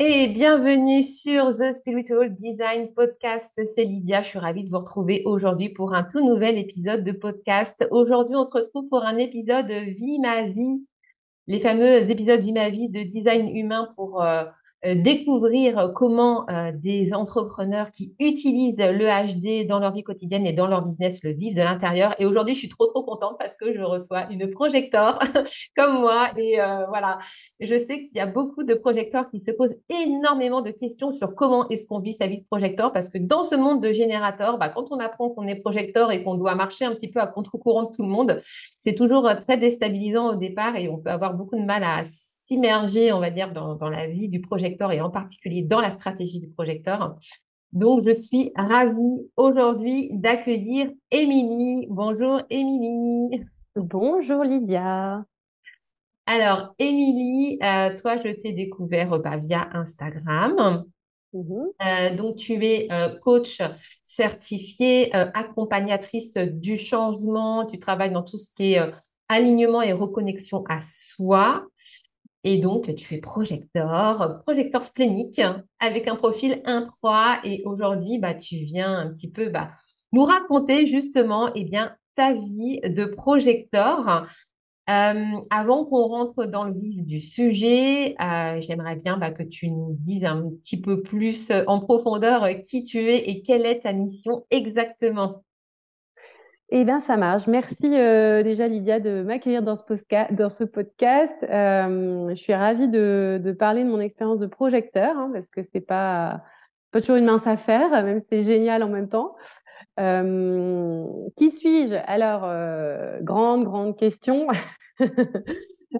Et bienvenue sur The Spiritual Design Podcast. C'est Lydia. Je suis ravie de vous retrouver aujourd'hui pour un tout nouvel épisode de podcast. Aujourd'hui, on se retrouve pour un épisode Vie ma vie. Les fameux épisodes Vie ma vie de design humain pour euh, découvrir comment euh, des entrepreneurs qui utilisent le HD dans leur vie quotidienne et dans leur business le vivent de l'intérieur. Et aujourd'hui, je suis trop trop contente parce que je reçois une projecteur comme moi. Et euh, voilà, je sais qu'il y a beaucoup de projecteurs qui se posent énormément de questions sur comment est-ce qu'on vit sa vie de projecteur parce que dans ce monde de générateurs, bah, quand on apprend qu'on est projecteur et qu'on doit marcher un petit peu à contre-courant de tout le monde, c'est toujours très déstabilisant au départ et on peut avoir beaucoup de mal à s'immerger, on va dire, dans, la vie du projecteur et en particulier dans la stratégie du projecteur. Donc, je suis ravie aujourd'hui d'accueillir Émilie. Bonjour Émilie. Bonjour Lydia. Alors, Émilie, euh, toi, je t'ai découvert bah, via Instagram. Mmh euh, donc, tu es euh, coach certifié, accompagnatrice du changement. Tu travailles dans tout ce qui est alignement et reconnexion à soi. Et donc, tu es projecteur, projecteur splénique, avec un profil 1-3. Et aujourd'hui, bah, tu viens un petit peu bah, nous raconter justement eh bien, ta vie de projecteur. Avant qu'on rentre dans le vif du sujet, j'aimerais bien bah, que tu nous dises un petit peu plus en profondeur qui tu es et quelle est ta mission exactement. Eh bien, ça marche. Merci euh, déjà, Lydia, de m'accueillir dans ce, dans ce podcast. Euh, je suis ravie de, de, parler de mon expérience de projecteur, hein, parce que c'est pas, pas toujours une mince affaire, même si c'est génial en même temps. Euh, qui suis-je? Alors, euh, grande, grande question.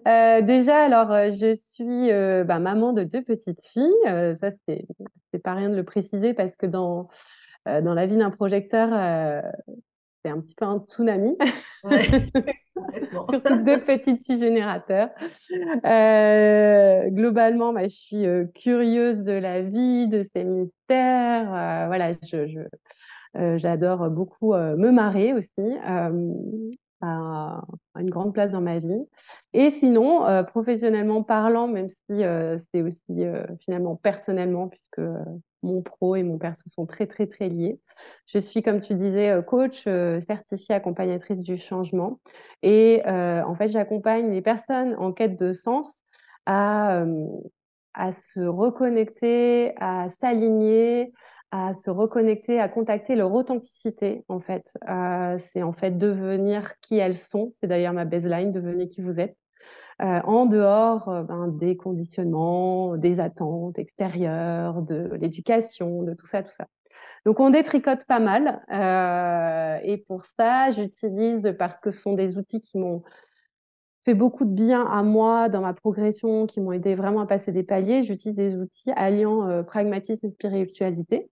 Euh, déjà, alors, je suis bah, maman de deux petites filles. ça, c'est pas rien de le préciser parce que dans dans la vie d'un projecteur, un petit peu un tsunami. Surtout deux petites filles générateurs. Euh, globalement, bah, je suis euh, curieuse de la vie, de ses mystères. Euh, voilà, je, euh, j'adore beaucoup me marrer aussi. a une grande place dans ma vie. Et sinon, professionnellement parlant, même si c'est aussi finalement personnellement, puisque mon pro et mon perso sont très, très, très liés. Je suis, comme tu disais, euh, coach euh, certifiée accompagnatrice du changement. Et euh, en fait, j'accompagne les personnes en quête de sens à, à se reconnecter, à s'aligner, à se reconnecter, à contacter leur authenticité, en fait. c'est en fait devenir qui elles sont. C'est d'ailleurs ma baseline, devenir qui vous êtes. Euh, en dehors euh, ben, des conditionnements, des attentes extérieures, de l'éducation, de tout ça, tout ça. Donc on détricote pas mal euh, et pour ça j'utilise parce que ce sont des outils qui m'ont fait beaucoup de bien à moi dans ma progression, qui m'ont aidé vraiment à passer des paliers. J'utilise des outils alliant pragmatisme et spiritualité.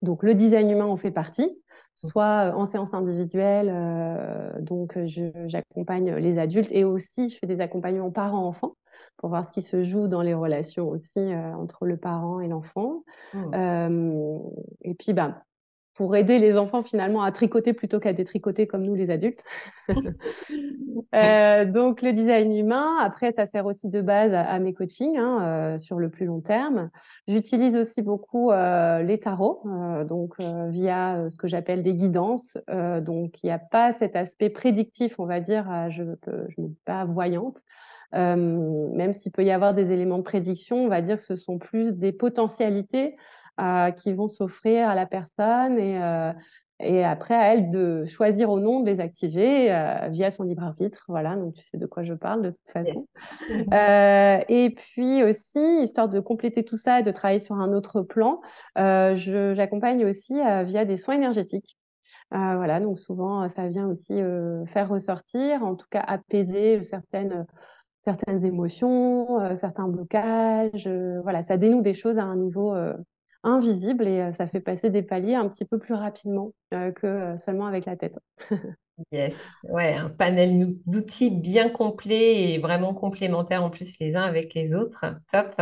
Donc le design humain en fait partie soit en séance individuelle, euh, donc j'accompagne les adultes et aussi je fais des accompagnements parents-enfants pour voir ce qui se joue dans les relations aussi euh, entre le parent et l'enfant. Mmh. Euh, et puis, ben, pour aider les enfants finalement à tricoter plutôt qu'à détricoter comme nous les adultes. euh, donc le design humain, après ça sert aussi de base à, mes coachings hein, euh, sur le plus long terme. J'utilise aussi beaucoup euh, les tarots, euh, donc euh, via ce que j'appelle des guidances. donc il n'y a pas cet aspect prédictif, on va dire, je ne suis pas voyante. même s'il peut y avoir des éléments de prédiction, on va dire que ce sont plus des potentialités qui vont s'offrir à la personne et, et après, à elle de choisir au nom de les activer euh, via son libre arbitre. Voilà, donc tu sais de quoi je parle de toute façon. Euh, et puis aussi, histoire de compléter tout ça et de travailler sur un autre plan, euh, j'accompagne aussi via des soins énergétiques. voilà, donc souvent, ça vient aussi faire ressortir, en tout cas apaiser certaines, certaines émotions, certains blocages. voilà, ça dénoue des choses à un niveau invisible et euh, ça fait passer des paliers un petit peu plus rapidement euh, que euh, seulement avec la tête. Yes, ouais, un panel d'outils bien complet et vraiment complémentaires en plus les uns avec les autres. Top.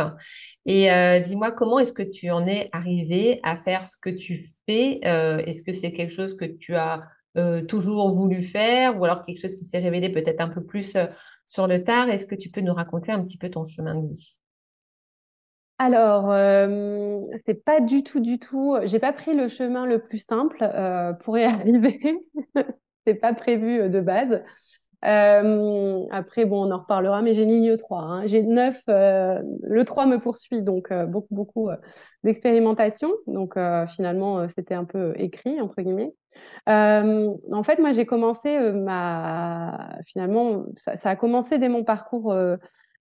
Et dis-moi, comment est-ce que tu en es arrivé à faire ce que tu fais? Est-ce que c'est quelque chose que tu as toujours voulu faire ou alors quelque chose qui s'est révélé peut-être un peu plus sur le tard? Est-ce que tu peux nous raconter un petit peu ton chemin de vie? Alors, euh, c'est pas du tout, du tout. J'ai pas pris le chemin le plus simple euh, pour y arriver. c'est pas prévu euh, de base. Euh, après, bon, on en reparlera, mais j'ai ligne 3. Hein. J'ai 9. le 3 me poursuit, donc beaucoup, beaucoup d'expérimentation. Donc, finalement, c'était un peu écrit, entre guillemets. en fait, moi, j'ai commencé ma. Finalement, ça, ça, a commencé dès mon parcours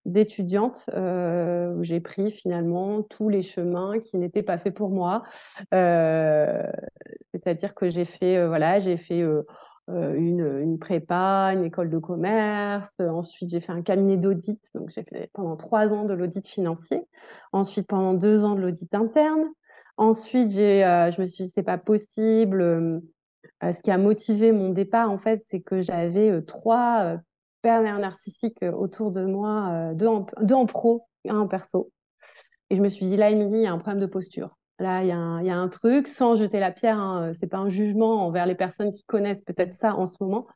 d'étudiante euh, où j'ai pris finalement tous les chemins qui n'étaient pas faits pour moi. Euh, c'est-à-dire que j'ai fait, euh, voilà, j'ai fait une, une, prépa, une école de commerce. Ensuite, j'ai fait un cabinet d'audit. Donc, j'ai fait pendant trois ans de l'audit financier. Ensuite, pendant deux ans de l'audit interne. Ensuite, j'ai, je me suis dit, c'est pas possible. ce qui a motivé mon départ, en fait, c'est que j'avais trois pervers narcissique euh, autour de moi, euh, deux, en, deux en pro, un en perso. Et je me suis dit, là, Émilie, il y a un problème de posture. Là, il y, a un, truc, sans jeter la pierre, hein, euh, c'est pas un jugement envers les personnes qui connaissent peut-être ça en ce moment.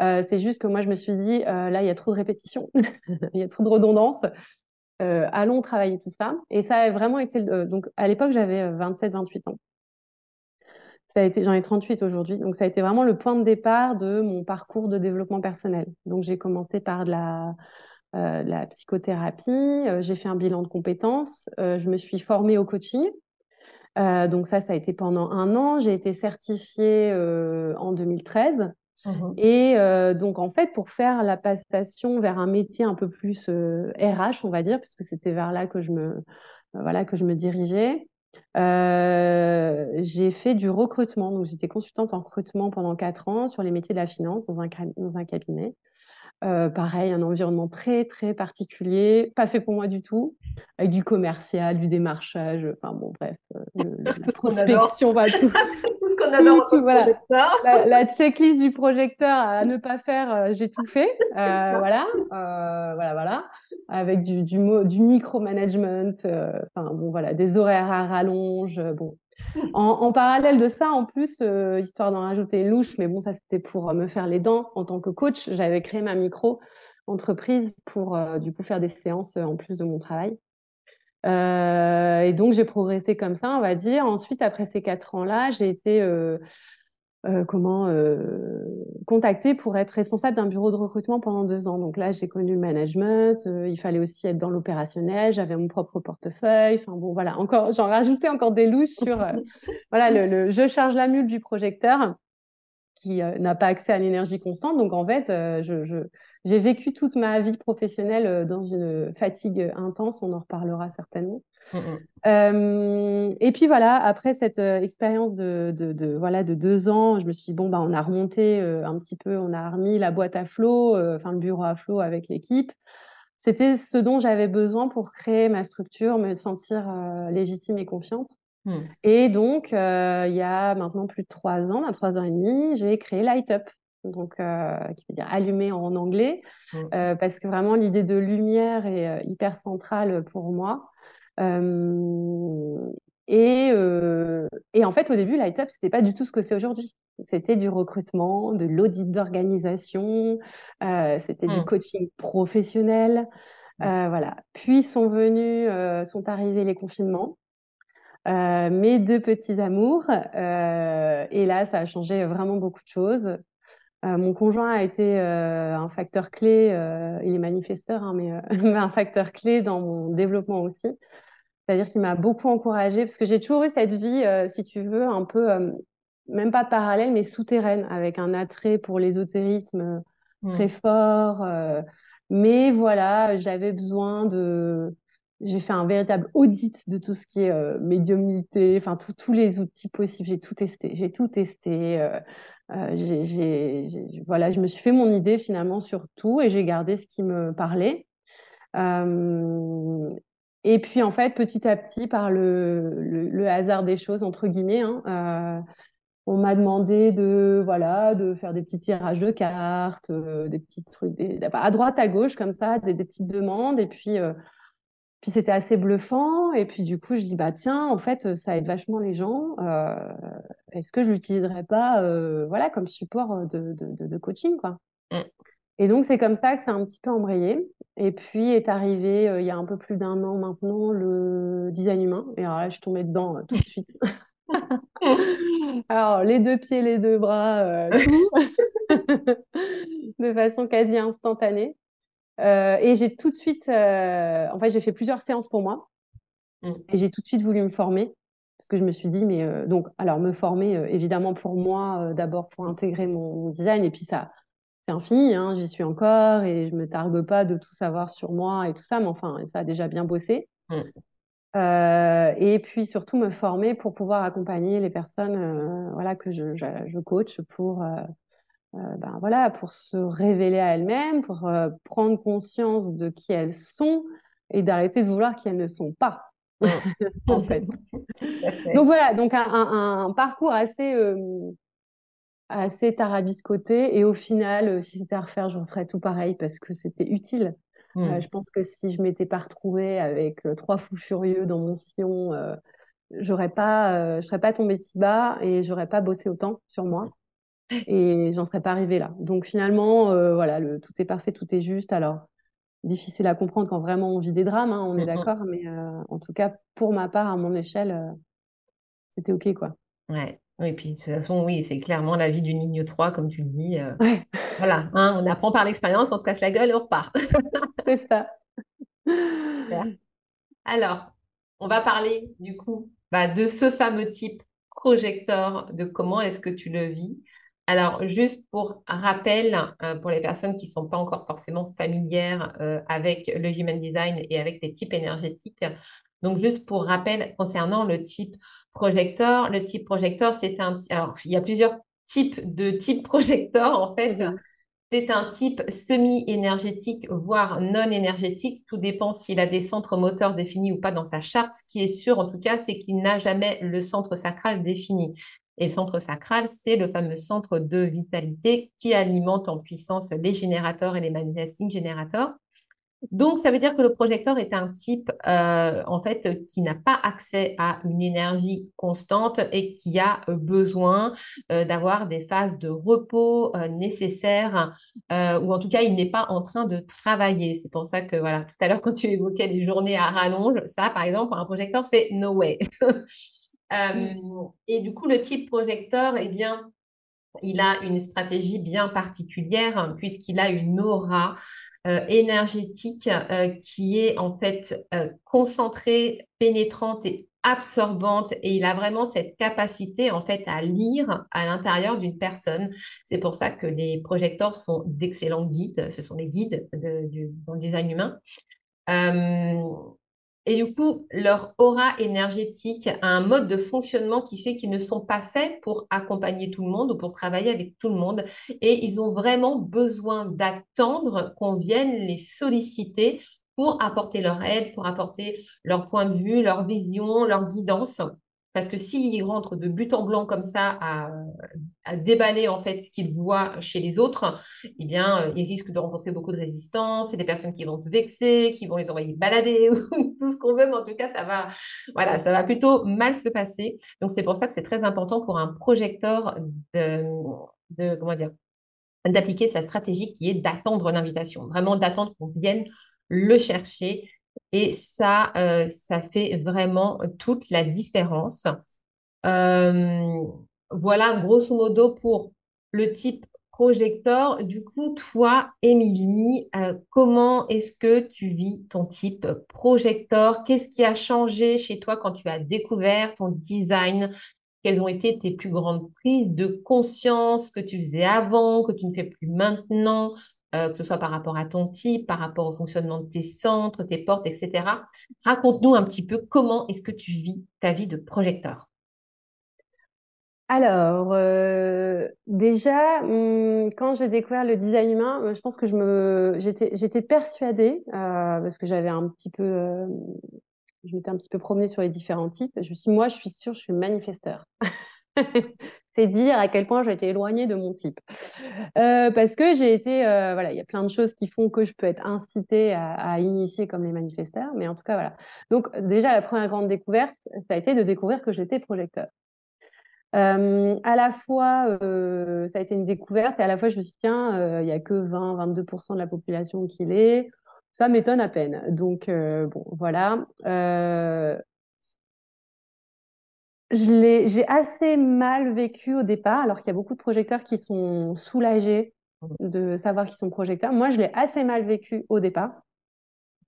C'est juste que moi, je me suis dit, là, il y a trop de répétitions, il y a trop de redondance. Euh, allons travailler tout ça. Et ça a vraiment été. donc, à l'époque, j'avais 27-28 ans ça a été, j'en ai 38 aujourd'hui, donc ça a été vraiment le point de départ de mon parcours de développement personnel. Donc j'ai commencé par de la, euh, la psychothérapie, euh, j'ai fait un bilan de compétences, euh, je me suis formée au coaching. Donc ça, ça a été pendant un an. J'ai été certifiée en 2013. Mmh Et donc en fait, pour faire la passation vers un métier un peu plus RH, on va dire, parce que c'était vers là que je me voilà que je me dirigeais. J'ai fait du recrutement. Donc, j'étais consultante en recrutement pendant quatre ans sur les métiers de la finance dans un cabinet. Euh, pareil, un environnement très, très particulier, pas fait pour moi du tout, avec du commercial, du démarchage, enfin bon, bref, euh, tout prospection, va tout. tout ce qu'on adore tout, voilà. la, la, checklist du projecteur à ne pas faire, euh, j'ai tout fait, euh, voilà, voilà, voilà, avec du, du, du micromanagement, enfin bon, voilà, des horaires à rallonge, bon, en, parallèle de ça, en plus, euh, histoire d'en rajouter une louche, mais bon, ça c'était pour me faire les dents en tant que coach. J'avais créé ma micro entreprise pour euh, du coup faire des séances euh, en plus de mon travail. et donc j'ai progressé comme ça, on va dire. Ensuite, après ces quatre ans-là, j'ai été euh, comment euh, contacter pour être responsable d'un bureau de recrutement pendant deux ans. Donc là, j'ai connu le management. Euh, il fallait aussi être dans l'opérationnel. J'avais mon propre portefeuille. Enfin bon, voilà. Encore, j'en rajoutais encore des louches sur euh, voilà le, le, je charge la mule du projecteur qui n'a pas accès à l'énergie constante. Donc en fait, je, je j'ai vécu toute ma vie professionnelle dans une fatigue intense. On en reparlera certainement. Mmh, mmh. Euh, et puis voilà, après cette euh, expérience de, de, de, voilà, de deux ans, je me suis dit, bon, bah, on a remonté euh, un petit peu, on a remis la boîte à flot, euh, enfin le bureau à flot avec l'équipe. C'était ce dont j'avais besoin pour créer ma structure, me sentir légitime et confiante. Mmh. Et donc, il y a maintenant plus de trois ans, trois ans et demi, j'ai créé Light Up, donc qui veut dire allumer en anglais, parce que vraiment l'idée de lumière est hyper centrale pour moi. Euh, et, euh, et, en fait, au début, Light Up, c'était pas du tout ce que c'est aujourd'hui. C'était du recrutement, de l'audit d'organisation, euh, c'était du mmh. coaching professionnel. Mmh. Euh, voilà. Puis sont venus, euh, sont arrivés les confinements. mes deux petits amours. et là, ça a changé vraiment beaucoup de choses. Mon conjoint a été un facteur clé, il est manifesteur, hein, mais, mais, un facteur clé dans mon développement aussi. C'est-à-dire qu'il m'a beaucoup encouragée, parce que j'ai toujours eu cette vie, si tu veux, un peu, même pas parallèle, mais souterraine, avec un attrait pour l'ésotérisme mmh. très fort. mais voilà, j'avais besoin de j'ai fait un véritable audit de tout ce qui est euh, médiumnité, enfin tous les outils possibles. J'ai tout testé. J'ai tout testé. Euh, euh, voilà, je me suis fait mon idée finalement sur tout et j'ai gardé ce qui me parlait. et puis en fait, petit à petit, par le, hasard des choses entre guillemets, hein, on m'a demandé de voilà de faire des petits tirages de cartes, des petits trucs, à droite à gauche comme ça, des, des petites demandes et puis puis c'était assez bluffant. Et puis du coup, je dis bah tiens, en fait, ça aide vachement les gens. Euh, est-ce que je l'utiliserais pas, euh, voilà, comme support de, de, de coaching, quoi? Mm. Et donc c'est comme ça que c'est un petit peu embrayé. Et puis est arrivé euh, il y a un peu plus d'un an maintenant le design humain. Et alors là, je tombais dedans tout de suite. alors les deux pieds, les deux bras, tout, de façon quasi instantanée. Euh, et j'ai tout de suite, euh, en fait, j'ai fait plusieurs séances pour moi. Mm. Et j'ai tout de suite voulu me former. Parce que je me suis dit, mais euh, donc, alors me former, évidemment, pour moi, d'abord pour intégrer mon, design. Et puis, ça, c'est infini, hein, j'y suis encore et je me targue pas de tout savoir sur moi et tout ça. Mais enfin, ça a déjà bien bossé. Mm. et puis surtout me former pour pouvoir accompagner les personnes voilà, que je, je, je coach pour euh, ben voilà, pour se révéler à elles-mêmes, pour euh, prendre conscience de qui elles sont et d'arrêter de vouloir qui elles ne sont pas. Mm. en fait. donc voilà, donc un, parcours assez, euh, assez tarabiscoté et au final, si c'était à refaire, je referais tout pareil parce que c'était utile. Mm. je pense que si je m'étais pas retrouvée avec trois fous furieux dans mon sillon, j'aurais pas, je serais pas tombée si bas et j'aurais pas bossé autant sur moi et j'en serais pas arrivée là. Donc finalement, euh, voilà, le, tout est parfait, tout est juste. Alors, difficile à comprendre quand vraiment on vit des drames, hein, on est d'accord, mais euh, en tout cas, pour ma part, à mon échelle, euh, c'était OK, quoi. Ouais. Oui, puis de toute façon, oui, c'est clairement la vie d'une ligne 3, comme tu le dis. Ouais. Voilà, hein, on apprend par l'expérience, on se casse la gueule et on repart. c'est ça. Alors, on va parler du coup bah, de ce fameux type projecteur, de comment est-ce que tu le vis. Alors, juste pour rappel, euh, pour les personnes qui ne sont pas encore forcément familières euh, avec le Human Design et avec les types énergétiques, donc juste pour rappel concernant le type projecteur, le type projecteur, c'est un... Alors, il y a plusieurs types de types projecteurs, en fait. C'est un type semi-énergétique, voire non énergétique. Tout dépend s'il a des centres moteurs définis ou pas dans sa charte. Ce qui est sûr, en tout cas, c'est qu'il n'a jamais le centre sacral défini. Et le centre sacral, c'est le fameux centre de vitalité qui alimente en puissance les générateurs et les manifesting générateurs. Donc, ça veut dire que le projecteur est un type, euh, en fait, qui n'a pas accès à une énergie constante et qui a euh, besoin euh, d'avoir des phases de repos nécessaires, ou en tout cas, il n'est pas en train de travailler. C'est pour ça que, voilà, tout à l'heure, quand tu évoquais les journées à rallonge, ça, par exemple, pour un projecteur, c'est no way. Euh, et du coup, le type projecteur, eh bien, il a une stratégie bien particulière hein, puisqu'il a une aura euh, énergétique euh, qui est en fait concentrée, pénétrante et absorbante et il a vraiment cette capacité en fait à lire à l'intérieur d'une personne. C'est pour ça que les projecteurs sont d'excellents guides. Ce sont des guides du, dans le design humain. Et du coup, leur aura énergétique a un mode de fonctionnement qui fait qu'ils ne sont pas faits pour accompagner tout le monde ou pour travailler avec tout le monde. Et ils ont vraiment besoin d'attendre qu'on vienne les solliciter pour apporter leur aide, pour apporter leur point de vue, leur vision, leur guidance. Parce que s'ils rentrent de but en blanc comme ça à, déballer en fait ce qu'ils voient chez les autres, eh bien, euh, ils risquent de rencontrer beaucoup de résistance. C'est des personnes qui vont se vexer, qui vont les envoyer balader ou tout ce qu'on veut, mais en tout cas, ça va, voilà, ça va plutôt mal se passer. Donc, c'est pour ça que c'est très important pour un projecteur de, comment dire, d'appliquer sa stratégie qui est d'attendre l'invitation, vraiment d'attendre qu'on vienne le chercher et ça, euh, ça fait vraiment toute la différence. Euh, voilà, grosso modo, pour le type projecteur. Du coup, toi, Émilie, euh, comment est-ce que tu vis ton type projecteur? Qu'est-ce qui a changé chez toi quand tu as découvert ton design? Quelles ont été tes plus grandes prises de conscience que tu faisais avant, que tu ne fais plus maintenant, euh, que ce soit par rapport à ton type, par rapport au fonctionnement de tes centres, tes portes, etc. Raconte-nous un petit peu comment est-ce que tu vis ta vie de projecteur. Alors, euh, déjà, hum, quand j'ai découvert le design humain, euh, je pense que j'étais, persuadée, parce que j'avais un petit peu, je m'étais un petit peu promenée sur les différents types. Je me suis dit, moi, je suis sûre, je suis manifesteur. C'est dire à quel point j'ai été éloignée de mon type. parce que j'ai été, voilà, il y a plein de choses qui font que je peux être incitée à, initier comme les manifesteurs, mais en tout cas, voilà. Donc, déjà, la première grande découverte, ça a été de découvrir que j'étais projecteur. Euh, à la fois, euh, ça a été une découverte et à la fois, je me suis dit, tiens, euh, il n'y a que 20-22% de la population qui l'est. Ça m'étonne à peine. Donc, bon, voilà. J'ai assez mal vécu au départ, alors qu'il y a beaucoup de projecteurs qui sont soulagés de savoir qu'ils sont projecteurs. Moi, je l'ai assez mal vécu au départ,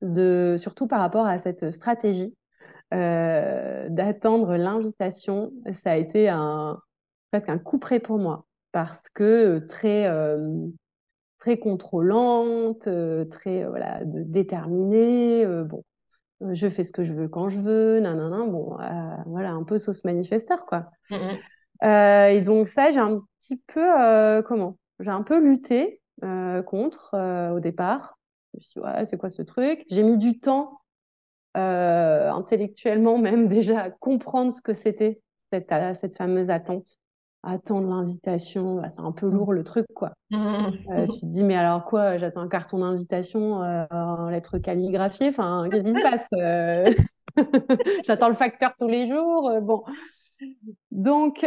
de, surtout par rapport à cette stratégie euh, d'attendre l'invitation, ça a été un, presque un coup près pour moi parce que très, euh, très contrôlante, euh, très voilà, déterminée. bon, je fais ce que je veux quand je veux, nanana, bon, voilà, un peu sauce manifesteur, quoi. Mmh et donc ça, j'ai un petit peu, comment? J'ai un peu lutté contre au départ. Je me suis dit, ouais, c'est quoi ce truc? J'ai mis du temps euh, intellectuellement même déjà comprendre ce que c'était cette, euh, cette fameuse attente. Attendre l'invitation, bah, c'est un peu mmh. lourd le truc, quoi. Mmh. Euh, tu te dis, mais alors quoi, j'attends un carton d'invitation en lettres calligraphiées, enfin, qu'est-ce qui se passe J'attends le facteur tous les jours, bon. Donc,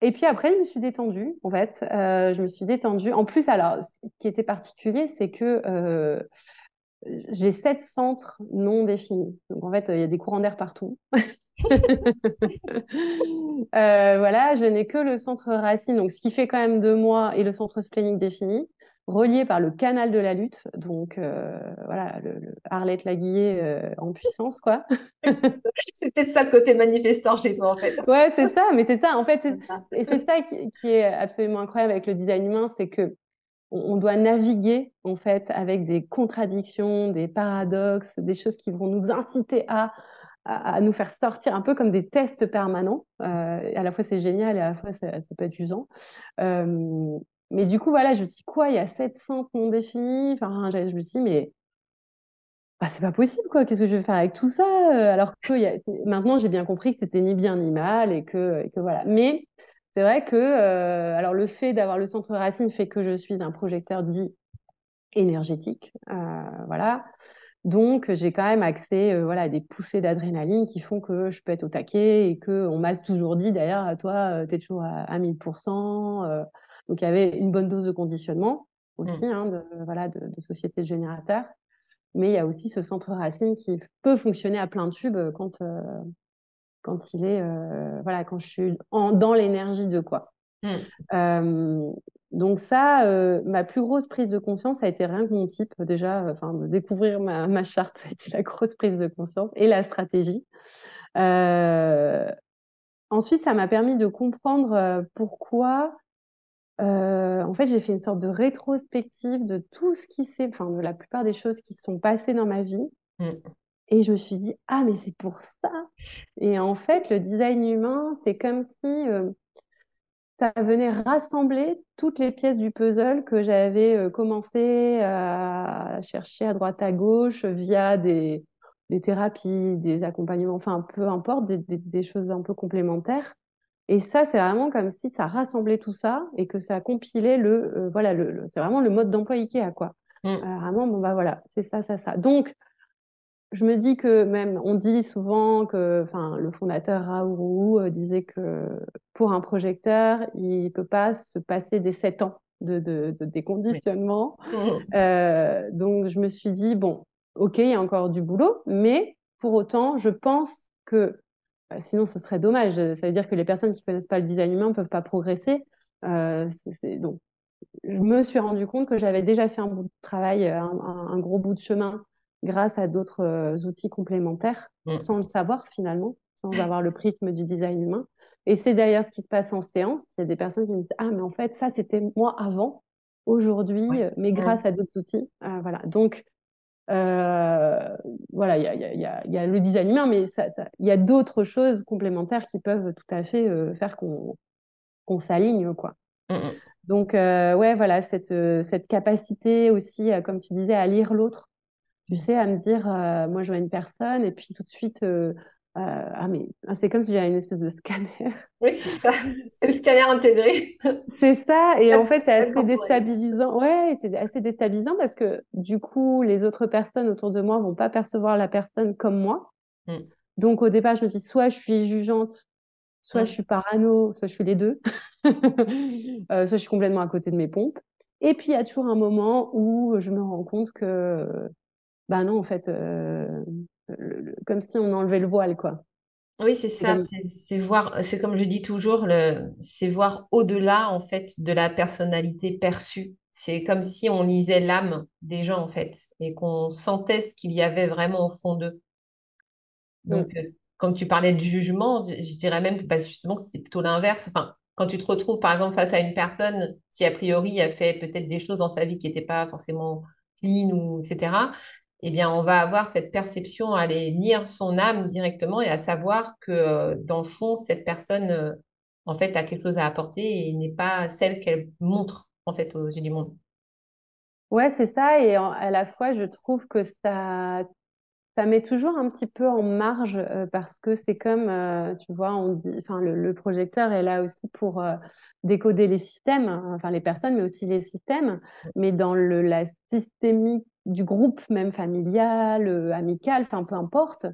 et puis après, je me suis détendue, en fait. je me suis détendue. En plus, alors, ce qui était particulier, c'est que j'ai sept centres non définis. Donc en fait, il y a des courants d'air partout. Euh, voilà, je n'ai que le centre racine, donc ce qui fait quand même de moi, et le centre splénique défini, relié par le canal de la lutte. Donc euh, voilà, le, Arlette Laguillet euh, en puissance, quoi. c'est peut-être ça le côté manifestant chez toi, en fait. ouais, c'est ça, mais c'est ça, en fait, et c'est ça qui, est absolument incroyable avec le design humain, c'est que on doit naviguer en fait avec des contradictions, des paradoxes, des choses qui vont nous inciter à, à, nous faire sortir un peu comme des tests permanents. Euh, à la fois c'est génial et à la fois ça, peut être usant. Euh, mais du coup voilà, je me suis dit quoi, il y a 700 non définis. Enfin, je me suis dit mais bah, c'est pas possible quoi. Qu'est-ce que je vais faire avec tout ça? Alors que maintenant j'ai bien compris que c'était ni bien ni mal et que, voilà. Mais c'est vrai que euh, alors le fait d'avoir le centre racine fait que je suis un projecteur dit énergétique, euh, voilà. Donc j'ai quand même accès euh, voilà à des poussées d'adrénaline qui font que je peux être au taquet et que on m'a toujours dit d'ailleurs toi tu es toujours à, 1000%. donc il y avait une bonne dose de conditionnement aussi mmh. hein, de, voilà de, de société de générateurs. Mais il y a aussi ce centre racine qui peut fonctionner à plein tube quand quand il est euh, voilà quand je suis dans l'énergie de quoi. Mmh. Euh, donc ça, euh, ma plus grosse prise de conscience a été rien que mon type déjà, enfin de découvrir ma, ma charte, ça a été la grosse prise de conscience et la stratégie. ensuite, ça m'a permis de comprendre pourquoi. en fait, j'ai fait une sorte de rétrospective de tout ce qui s'est, enfin de la plupart des choses qui sont passées dans ma vie. Mmh. Et je me suis dit, ah, mais c'est pour ça. Et en fait, le design humain, c'est comme si euh, ça venait rassembler toutes les pièces du puzzle que j'avais euh, commencé à chercher à droite à gauche via des, des thérapies, des accompagnements, enfin, peu importe, des, des, choses un peu complémentaires. Et ça, c'est vraiment comme si ça rassemblait tout ça et que ça compilait le, euh, voilà, le, c'est vraiment le mode d'emploi IKEA, quoi. Mmh. vraiment, bon, bah voilà, c'est ça, ça, ça. Donc, je me dis que même, on dit souvent que, enfin, le fondateur Raoult euh, disait que pour un projecteur, il peut pas se passer des sept ans de, de, de déconditionnement. Euh, donc, je me suis dit, bon, ok, il y a encore du boulot, mais pour autant, je pense que, bah, sinon, ce serait dommage. Ça veut dire que les personnes qui connaissent pas le design humain peuvent pas progresser. donc, je me suis rendu compte que j'avais déjà fait un bout de travail, un, gros bout de chemin grâce à d'autres outils complémentaires, mmh. sans le savoir finalement, sans avoir le prisme du design humain. Et c'est d'ailleurs ce qui se passe en séance. Il y a des personnes qui me disent Ah, mais en fait, ça, c'était moi avant, aujourd'hui, mais grâce à d'autres outils. voilà. Donc, euh, voilà, il y a, y, a, y a, le design humain, mais il y a d'autres choses complémentaires qui peuvent tout à fait euh, faire qu'on s'aligne, quoi. Mmh, mmh. Donc, euh, ouais, voilà, cette, cette capacité aussi, comme tu disais, à lire l'autre. Tu sais, à me dire, moi, je vois une personne, et puis tout de suite, euh, ah, mais ah, c'est comme si j'avais une espèce de scanner. Oui, c'est ça. C'est le scanner intégré. c'est ça. Et en fait, c'est assez déstabilisant. Ouais, c'est assez déstabilisant parce que du coup, les autres personnes autour de moi vont pas percevoir la personne comme moi. Mm. Donc, au départ, je me dis soit je suis jugeante, soit mm. je suis parano, soit je suis les deux. Euh, soit je suis complètement à côté de mes pompes. Et puis, il y a toujours un moment où je me rends compte que, bah non, en fait, euh, comme si on enlevait le voile, quoi. Oui, c'est ça, c'est voir, c'est comme je dis toujours, c'est voir au-delà, en fait, de la personnalité perçue. C'est comme si on lisait l'âme des gens, en fait, et qu'on sentait ce qu'il y avait vraiment au fond d'eux. Donc, mm. euh, quand tu parlais de jugement, je, dirais même que bah, justement, c'est plutôt l'inverse. Enfin, quand tu te retrouves, par exemple, face à une personne qui, a priori, a fait peut-être des choses dans sa vie qui n'étaient pas forcément clean ou etc eh bien, on va avoir cette perception à aller lire son âme directement et à savoir que, euh, dans le fond, cette personne, euh, en fait, a quelque chose à apporter et n'est pas celle qu'elle montre, en fait, aux yeux du monde. Ouais, c'est ça. Et à la fois, je trouve que ça, ça met toujours un petit peu en marge euh, parce que c'est comme, tu vois, on dit, enfin, le, projecteur est là aussi pour décoder les systèmes, enfin les personnes, mais aussi les systèmes. Mais dans le, la systémique du groupe même familial, euh, amical, enfin peu importe.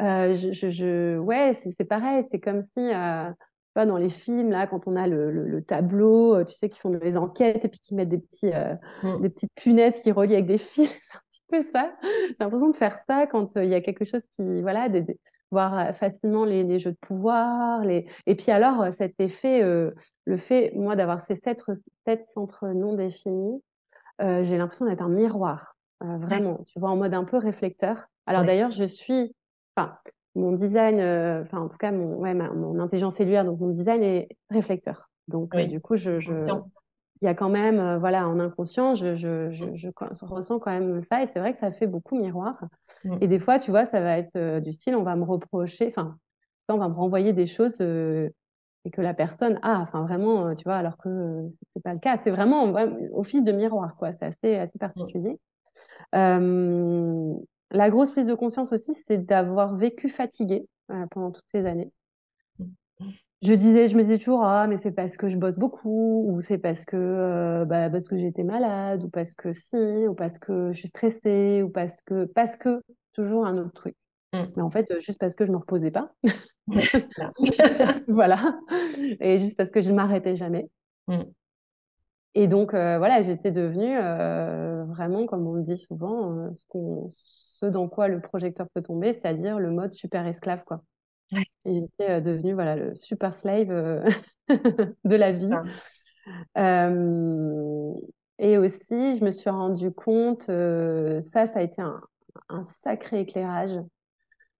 Euh, je, je, ouais, c'est pareil. C'est comme si, euh, dans les films là, quand on a le, le, tableau, euh, tu sais, qui font des enquêtes et puis qui mettent des petits, mm. des petites punaises qui relient avec des fils. c'est un petit peu ça. J'ai l'impression de faire ça quand il y a quelque chose qui, voilà, des, voir facilement les, les, jeux de pouvoir, les... et puis alors cet effet, le fait, moi, d'avoir ces sept, sept centres non définis, j'ai l'impression d'être un miroir. Euh, vraiment, tu vois, en mode un peu réflecteur. Alors d'ailleurs, je suis, enfin, mon design, euh, enfin, en tout cas, mon, ouais, mon intelligence cellulaire, donc mon design est réflecteur. Donc, euh, du coup, je, je, il y a quand même, voilà, en inconscient, je, je, je, je, ressens quand même ça. Et c'est vrai que ça fait beaucoup miroir. Mm. Et des fois, tu vois, ça va être du style, on va me reprocher, enfin, on va me renvoyer des choses et que la personne a, enfin, vraiment, tu vois, alors que c'est pas le cas. C'est vraiment au fil de miroir, quoi. C'est assez, assez particulier. Euh, la grosse prise de conscience aussi, c'est d'avoir vécu fatiguée euh, pendant toutes ces années. Je disais, je me disais toujours, ah, mais c'est parce que je bosse beaucoup, ou c'est parce que, euh, bah, parce que j'étais malade, ou parce que si, ou parce que je suis stressée, ou parce que, parce que, toujours un autre truc. Mm. Mais en fait, juste parce que je me reposais pas. voilà. Et juste parce que je ne m'arrêtais jamais. Mm. Et donc, euh, voilà, j'étais devenue euh, vraiment, comme on le dit souvent, euh, ce, ce, dans quoi le projecteur peut tomber, c'est-à-dire le mode super esclave, quoi. Et j'étais devenue, voilà, le super slave de la vie. et aussi, je me suis rendu compte, ça, ça a été un, un sacré éclairage.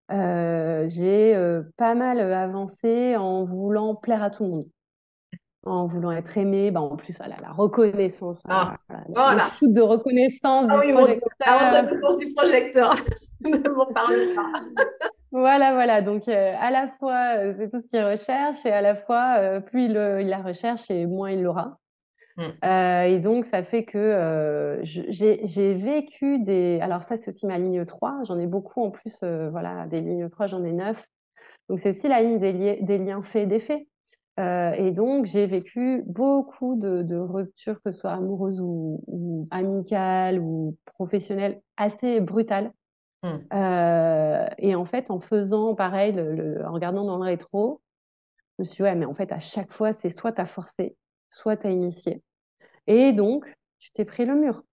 j'ai pas mal avancé en voulant plaire à tout le monde en voulant être aimé, bah en plus, voilà, la reconnaissance. Ah, voilà. Le shoot de reconnaissance ah, du oui, projecteur. La reconnaissance du projecteur. ne m'en parle pas. voilà, voilà. Donc, euh, à la fois, euh, c'est tout ce qu'il recherche, et à la fois, euh, plus il, il, la recherche, et moins il l'aura. Mm. et donc, ça fait que j'ai vécu des... Alors ça, c'est aussi ma ligne 3. J'en ai beaucoup en plus. voilà, des lignes 3, j'en ai 9. Donc, c'est aussi la ligne des, des liens faits et défaits. Euh, et donc, j'ai vécu beaucoup de, ruptures, que ce soit amoureuses ou, amicales ou professionnelles, assez brutales. Mmh. Euh, et en fait, en faisant pareil, en regardant dans le rétro, je me suis dit, ouais, mais en fait, à chaque fois, c'est soit tu as forcé, soit tu as initié. Et donc, tu t'es pris le mur.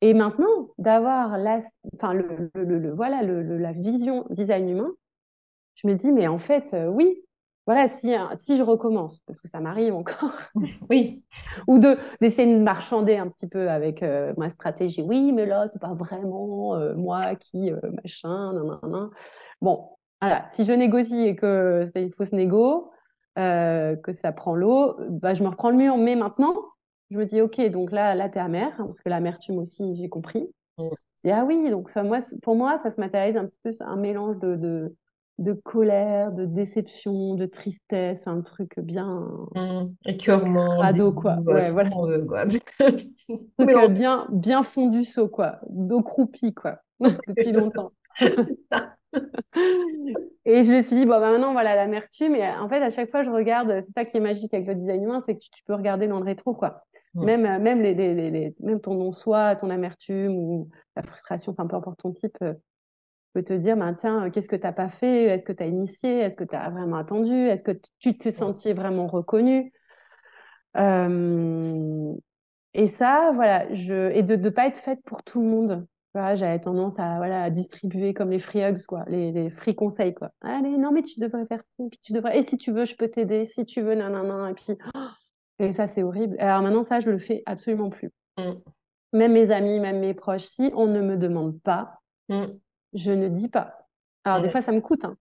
Et maintenant, d'avoir la, enfin, le, voilà, la vision design humain, je me dis, mais en fait, euh, oui, voilà, si, si je recommence, parce que ça m'arrive encore, oui, ou de d'essayer de marchander un petit peu avec euh, ma stratégie. Oui, mais là, c'est pas vraiment euh, moi qui euh, machin, nan, nan, nan. Bon, voilà, si je négocie et que c'est une fausse négo, que ça prend l'eau, bah, je me reprends le mur. Mais maintenant, je me dis, ok, donc là, là, t'es amère, hein, parce que l'amertume aussi, j'ai compris. Mm. Et ah oui, donc ça, moi, pour moi, ça se matérialise un petit peu un mélange de, de de colère, de déception, de tristesse, un truc bien mmh, écœurement, ado quoi. Ouais, voilà. quoi. Euh, bien bien fondu saut quoi, d'eau croupie quoi, depuis longtemps. et je me suis dit bon bah, maintenant voilà l'amertume mais en fait à chaque fois je regarde, c'est ça qui est magique avec le design humain, c'est que tu, peux regarder dans le rétro quoi. Mmh. Même même les, les, les, même ton non-soi, ton amertume ou la frustration, enfin peu importe ton type, euh, peut te dire, ben, tiens, euh, qu'est-ce que tu n'as pas fait? Est-ce que tu as initié? Est-ce que tu as vraiment attendu? Est-ce que tu t'es senti vraiment reconnu euh, Et ça, voilà, je... et de ne pas être faite pour tout le monde. Voilà, J'avais tendance à, voilà, à distribuer comme les free hugs, quoi, les, les free conseils. Quoi. Allez, non, mais tu devrais faire ça, puis tu devrais... et si tu veux, je peux t'aider, si tu veux, nanana, et puis... Et ça, c'est horrible. Alors maintenant, ça, je le fais absolument plus. Mmh. Même mes amis, même mes proches, si on ne me demande pas, mmh je ne dis pas. Alors, des fois, ça me coûte, hein,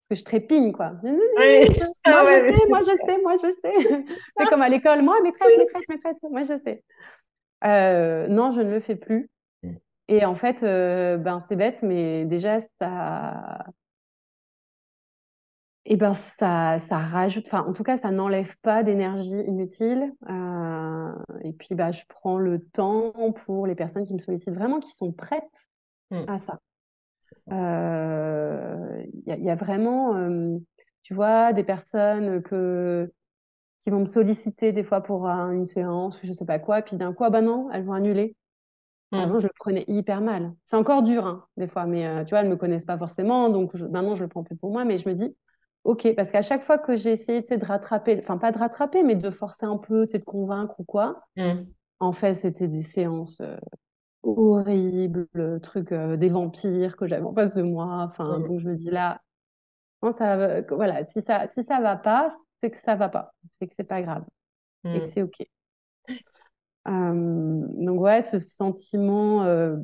parce que je trépigne, quoi. Oui. Ah moi, je sais, moi, je sais, C'est comme à l'école, moi, maîtresse, maîtresse, maîtresse, moi, je sais. Euh, non, je ne le fais plus. Mm. Et en fait, euh, ben, c'est bête, mais déjà, ça. Et eh ben ça, ça rajoute, enfin en tout cas ça n'enlève pas d'énergie inutile. Euh, et puis bah je prends le temps pour les personnes qui me sollicitent vraiment, qui sont prêtes mm. à ça. Il euh, y, a vraiment, euh, tu vois, des personnes que, qui vont me solliciter des fois pour une séance ou je sais pas quoi, puis d'un coup, ah bah non, elles vont annuler. Mmh. Avant, je le prenais hyper mal. C'est encore dur, hein, des fois, mais euh, tu vois, elles me connaissent pas forcément, donc maintenant, je le prends plus pour moi, mais je me dis, ok, parce qu'à chaque fois que j'ai essayé de rattraper, enfin, pas de rattraper, mais de forcer un peu, de convaincre ou quoi, mmh. en fait, c'était des séances horrible, truc euh, des vampires que j'avais en face de moi. Enfin, donc je me dis là, ça, voilà, si ça, si ça va pas, c'est que ça va pas, c'est que c'est pas grave et que mmh. c'est ok. donc ouais, ce sentiment euh,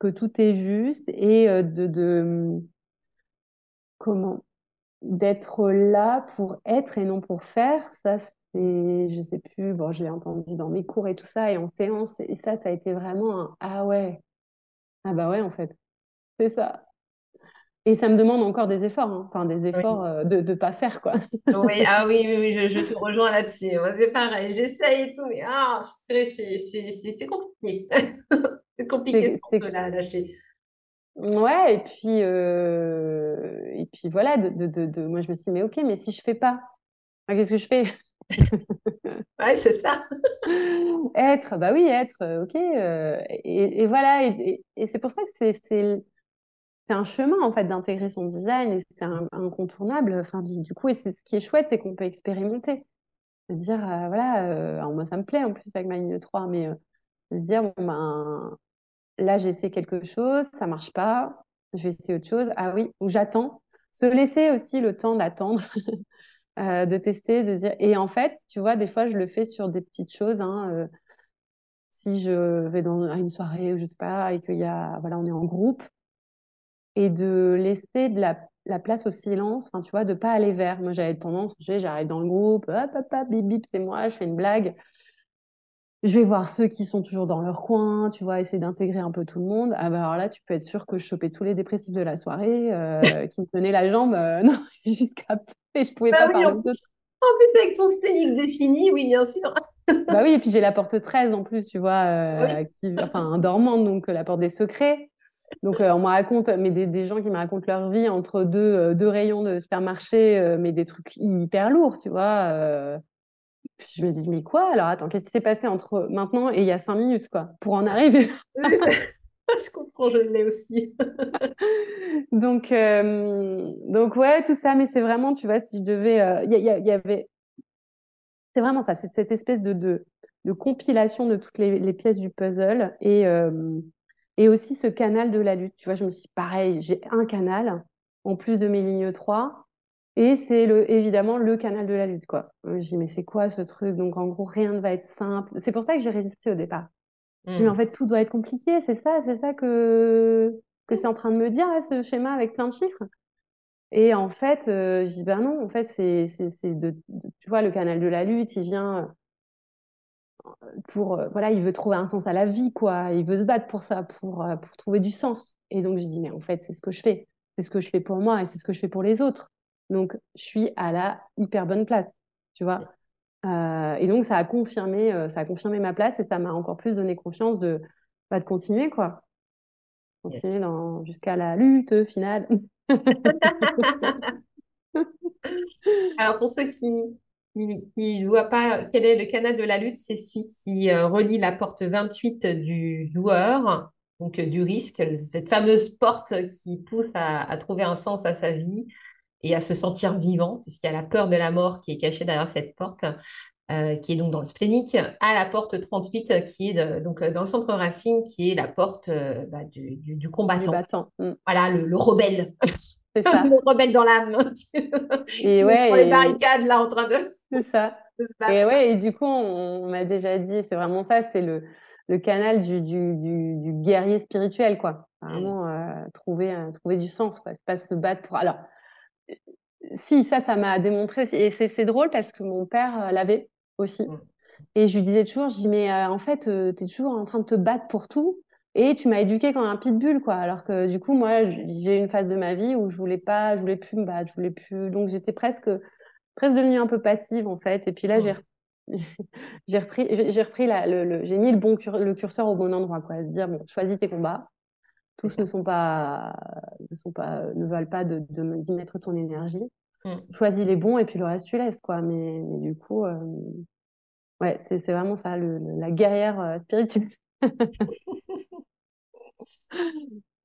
que tout est juste et euh, de, de comment d'être là pour être et non pour faire, ça et je sais plus, bon, je l'ai entendu dans mes cours et tout ça, et en séance, et ça, ça a été vraiment un ah ouais, ah bah ouais, en fait, c'est ça. Et ça me demande encore des efforts, hein. enfin des efforts euh, de ne pas faire, quoi. oui, ah oui, oui, je, te rejoins là-dessus. C'est pareil, j'essaye et tout, mais ah, c'est compliqué. c'est compliqué de la lâcher. Ouais, et puis, euh, et puis voilà, de, de, de, moi je me suis dit, mais ok, mais si je fais pas, qu'est-ce que je fais? ouais, c'est ça. être, bah oui, être, euh, ok. Euh, et, voilà, et, c'est pour ça que c'est, un chemin en fait d'intégrer son design et c'est incontournable. Enfin, du, coup, et ce qui est chouette, c'est qu'on peut expérimenter. Dire, euh, voilà, moi ça me plaît en plus avec ma ligne 3, mais se dire, bon ben là j'ai essayé quelque chose, ça marche pas, je vais essayer autre chose. Ah oui, ou j'attends. Se laisser aussi le temps d'attendre. Euh, de tester, de dire. Et en fait, tu vois, des fois, je le fais sur des petites choses. Hein, euh, si je vais dans à une soirée je sais pas, et qu'il y a, voilà, on est en groupe, et de laisser de la, la place au silence, enfin, tu vois, de pas aller vers. Moi, j'avais tendance, j'arrive dans le groupe, hop, hop, hop, bip, bip, c'est moi, je fais une blague. Je vais voir ceux qui sont toujours dans leur coin, tu vois, essayer d'intégrer un peu tout le monde. Ah bah alors là, tu peux être sûr que je chopais tous les dépressifs de la soirée, euh, qui me tenaient la jambe, non, jusqu'à et je pouvais bah pas parler en, plus, avec ton splénique défini, oui, bien sûr. bah oui, et puis j'ai la porte 13 en plus, tu vois, euh, enfin, dormante, donc euh, la porte des secrets. Donc euh, on me raconte, mais des, gens qui me racontent leur vie entre deux, deux rayons de supermarché, mais des trucs hyper lourds, tu vois. je me dis, mais quoi? Alors attends, qu'est-ce qui s'est passé entre maintenant et il y a cinq minutes, quoi, pour en arriver je comprends, je l'ai aussi. donc, euh, donc ouais, tout ça, mais c'est vraiment, tu vois, si je devais, il euh, y, avait, c'est vraiment ça, c'est cette espèce de, de, compilation de toutes les, pièces du puzzle et euh, et aussi ce canal de la lutte. Tu vois, je me suis, pareil, j'ai un canal en plus de mes lignes 3 Et c'est le, évidemment le canal de la lutte, quoi. Je dis, mais c'est quoi ce truc? Donc, en gros, rien ne va être simple. C'est pour ça que j'ai résisté au départ. Je dis, mais en Hmm. fait, tout doit être compliqué, c'est ça, c'est ça que, que c'est en train de me dire, là, ce schéma avec plein de chiffres. Et en fait, euh, je dis, ben non, en fait, c'est, c'est, c'est de, de- tu vois, le canal de la lutte, il vient pour, euh, voilà, il veut trouver un sens à la vie, quoi. Il veut se battre pour ça, pour, euh, pour trouver du sens. Et donc, je dis, mais en fait, c'est ce que je fais. C'est ce que je fais pour moi et c'est ce que je fais pour les autres. Donc, je suis à la hyper bonne place, tu vois. Euh, et donc, ça a confirmé, euh, ça a confirmé ma place et ça m'a encore plus donné confiance de, bah, de continuer, quoi. Continuer dans, jusqu'à la lutte finale. Alors, pour ceux qui ne voient pas quel est le canal de la lutte, c'est celui qui euh, relie la porte 28 du joueur, donc du risque, cette fameuse porte qui pousse à, à trouver un sens à sa vie et à se sentir vivant, puisqu'il y a la peur de la mort qui est cachée derrière cette porte, euh, qui est donc dans le splénique, à la porte 38 euh, qui est de- donc euh, dans le centre racine, qui est la porte euh, bah, du, du- du Du combattant. battant. Mm. Voilà, le, le rebelle, C'est ça. le rebelle dans l'âme, Et ouais, sur les et- barricades là en train de, c'est ça. Et ouais, et du coup, on, on m'a déjà dit, c'est vraiment ça, c'est le, le canal du, du, du, du guerrier spirituel, quoi. Vraiment, euh, trouver, trouver du sens, quoi. C'est pas se battre pour. Alors, si, ça, ça m'a démontré. Et c'est drôle parce que mon père euh, l'avait aussi. Mm. Et je lui disais toujours, je dis, mais euh, en fait, euh, t'es toujours en train de te battre pour tout. Et tu m'as éduqué comme un pitbull, quoi. Alors que du coup, moi, j'ai eu une phase de ma vie où je voulais pas, je voulais plus me battre, je voulais plus. Donc, j'étais presque, presque devenue un peu passive, en fait. Et puis là, j'ai Mm. j'ai repris, j'ai j'ai repris la, le, le- j'ai mis le bon cur- le curseur au bon endroit, quoi. Se dire, bon, choisis tes combats. Tous ne sont pas, ne sont pas, ne valent pas de, d'y mettre ton énergie. Mm. Choisis les bons et puis le reste, tu laisses, quoi. Mais, mais du coup, euh, ouais, c'est, c'est vraiment ça, le, le- la guerrière euh, spirituelle.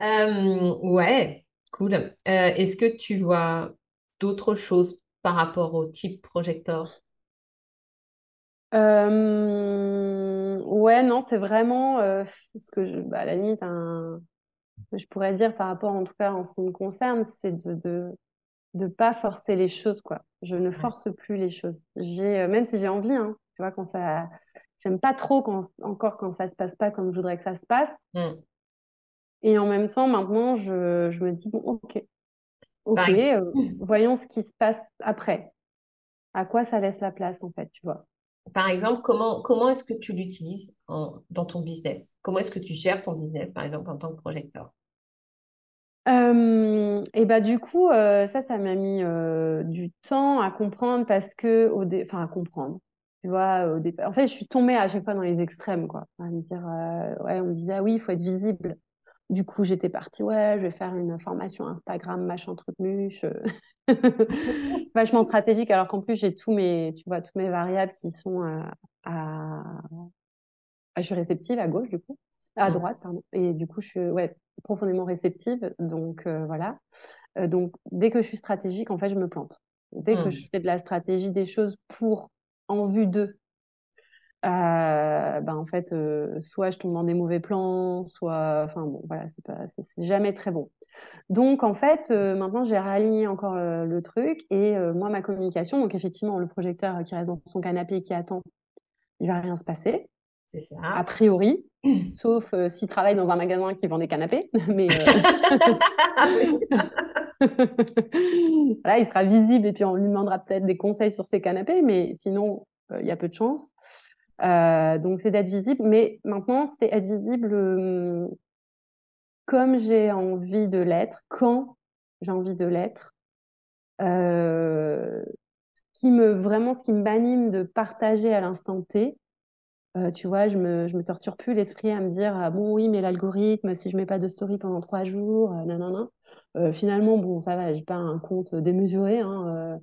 Euh, ouais, cool. Est-ce que tu vois d'autres choses par rapport au type projecteur? Ouais, non, c'est vraiment ce que je, bah, à la limite, un, je pourrais dire par rapport, en tout cas, en ce qui me concerne, c'est de, de, de pas forcer les choses, quoi. Je ne force plus les choses. J'ai, euh, même si j'ai envie, hein, tu vois, quand ça, j'aime pas trop quand, encore quand ça se passe pas comme je voudrais que ça se passe. Mm. Et en même temps, maintenant, je, je me dis, bon, ok, ok, euh, voyons ce qui se passe après. À quoi ça laisse la place, en fait, tu vois? Par exemple, comment, comment est-ce que tu l'utilises dans ton business? Comment est-ce que tu gères ton business, par exemple, en tant que projecteur? Et bah du coup, euh, ça, ça m'a mis euh, du temps à comprendre parce que, au enfin à comprendre, tu vois, au départ. En fait, je suis tombée à chaque fois dans les extrêmes, quoi. À me dire, euh, ouais, on me disait, ah oui, il faut être visible. Du coup, j'étais partie, ouais, je vais faire une formation Instagram, machin, truc muche. Vachement stratégique, alors qu'en plus, j'ai tous mes, tu vois, toutes mes variables qui sont euh, à, ah, je suis réceptive à gauche, du coup. À Mm. droite, pardon. Et du coup, je suis ouais, profondément réceptive. Donc, euh, voilà. Euh, donc, dès que je suis stratégique, en fait, je me plante. Dès que Mm. je fais de la stratégie des choses pour, en vue d'eux, euh, ben, en fait, euh, soit je tombe dans des mauvais plans, soit, enfin, bon, voilà, c'est pas, c'est jamais très bon. Donc, en fait, euh, maintenant, j'ai réaligné encore euh, le truc et euh, moi, ma communication, donc effectivement, le projecteur qui reste dans son canapé et qui attend, il va rien se passer C'est ça. a priori, sauf euh, s'il travaille dans un magasin qui vend des canapés. Mais euh, Ah voilà, il sera visible et puis on lui demandera peut-être des conseils sur ses canapés, mais sinon, il y a peu de chance. Euh, donc, c'est d'être visible. Mais maintenant, c'est être visible euh, comme j'ai envie de l'être, quand j'ai envie de l'être. Euh, ce qui me, vraiment, ce qui m'anime de partager à l'instant T, euh, tu vois, je me, je me torture plus l'esprit à me dire, ah, bon, oui, mais l'algorithme, si je mets pas de story pendant trois jours, euh, nanana. Euh, finalement, bon, ça va, j'ai pas un compte démesuré, hein,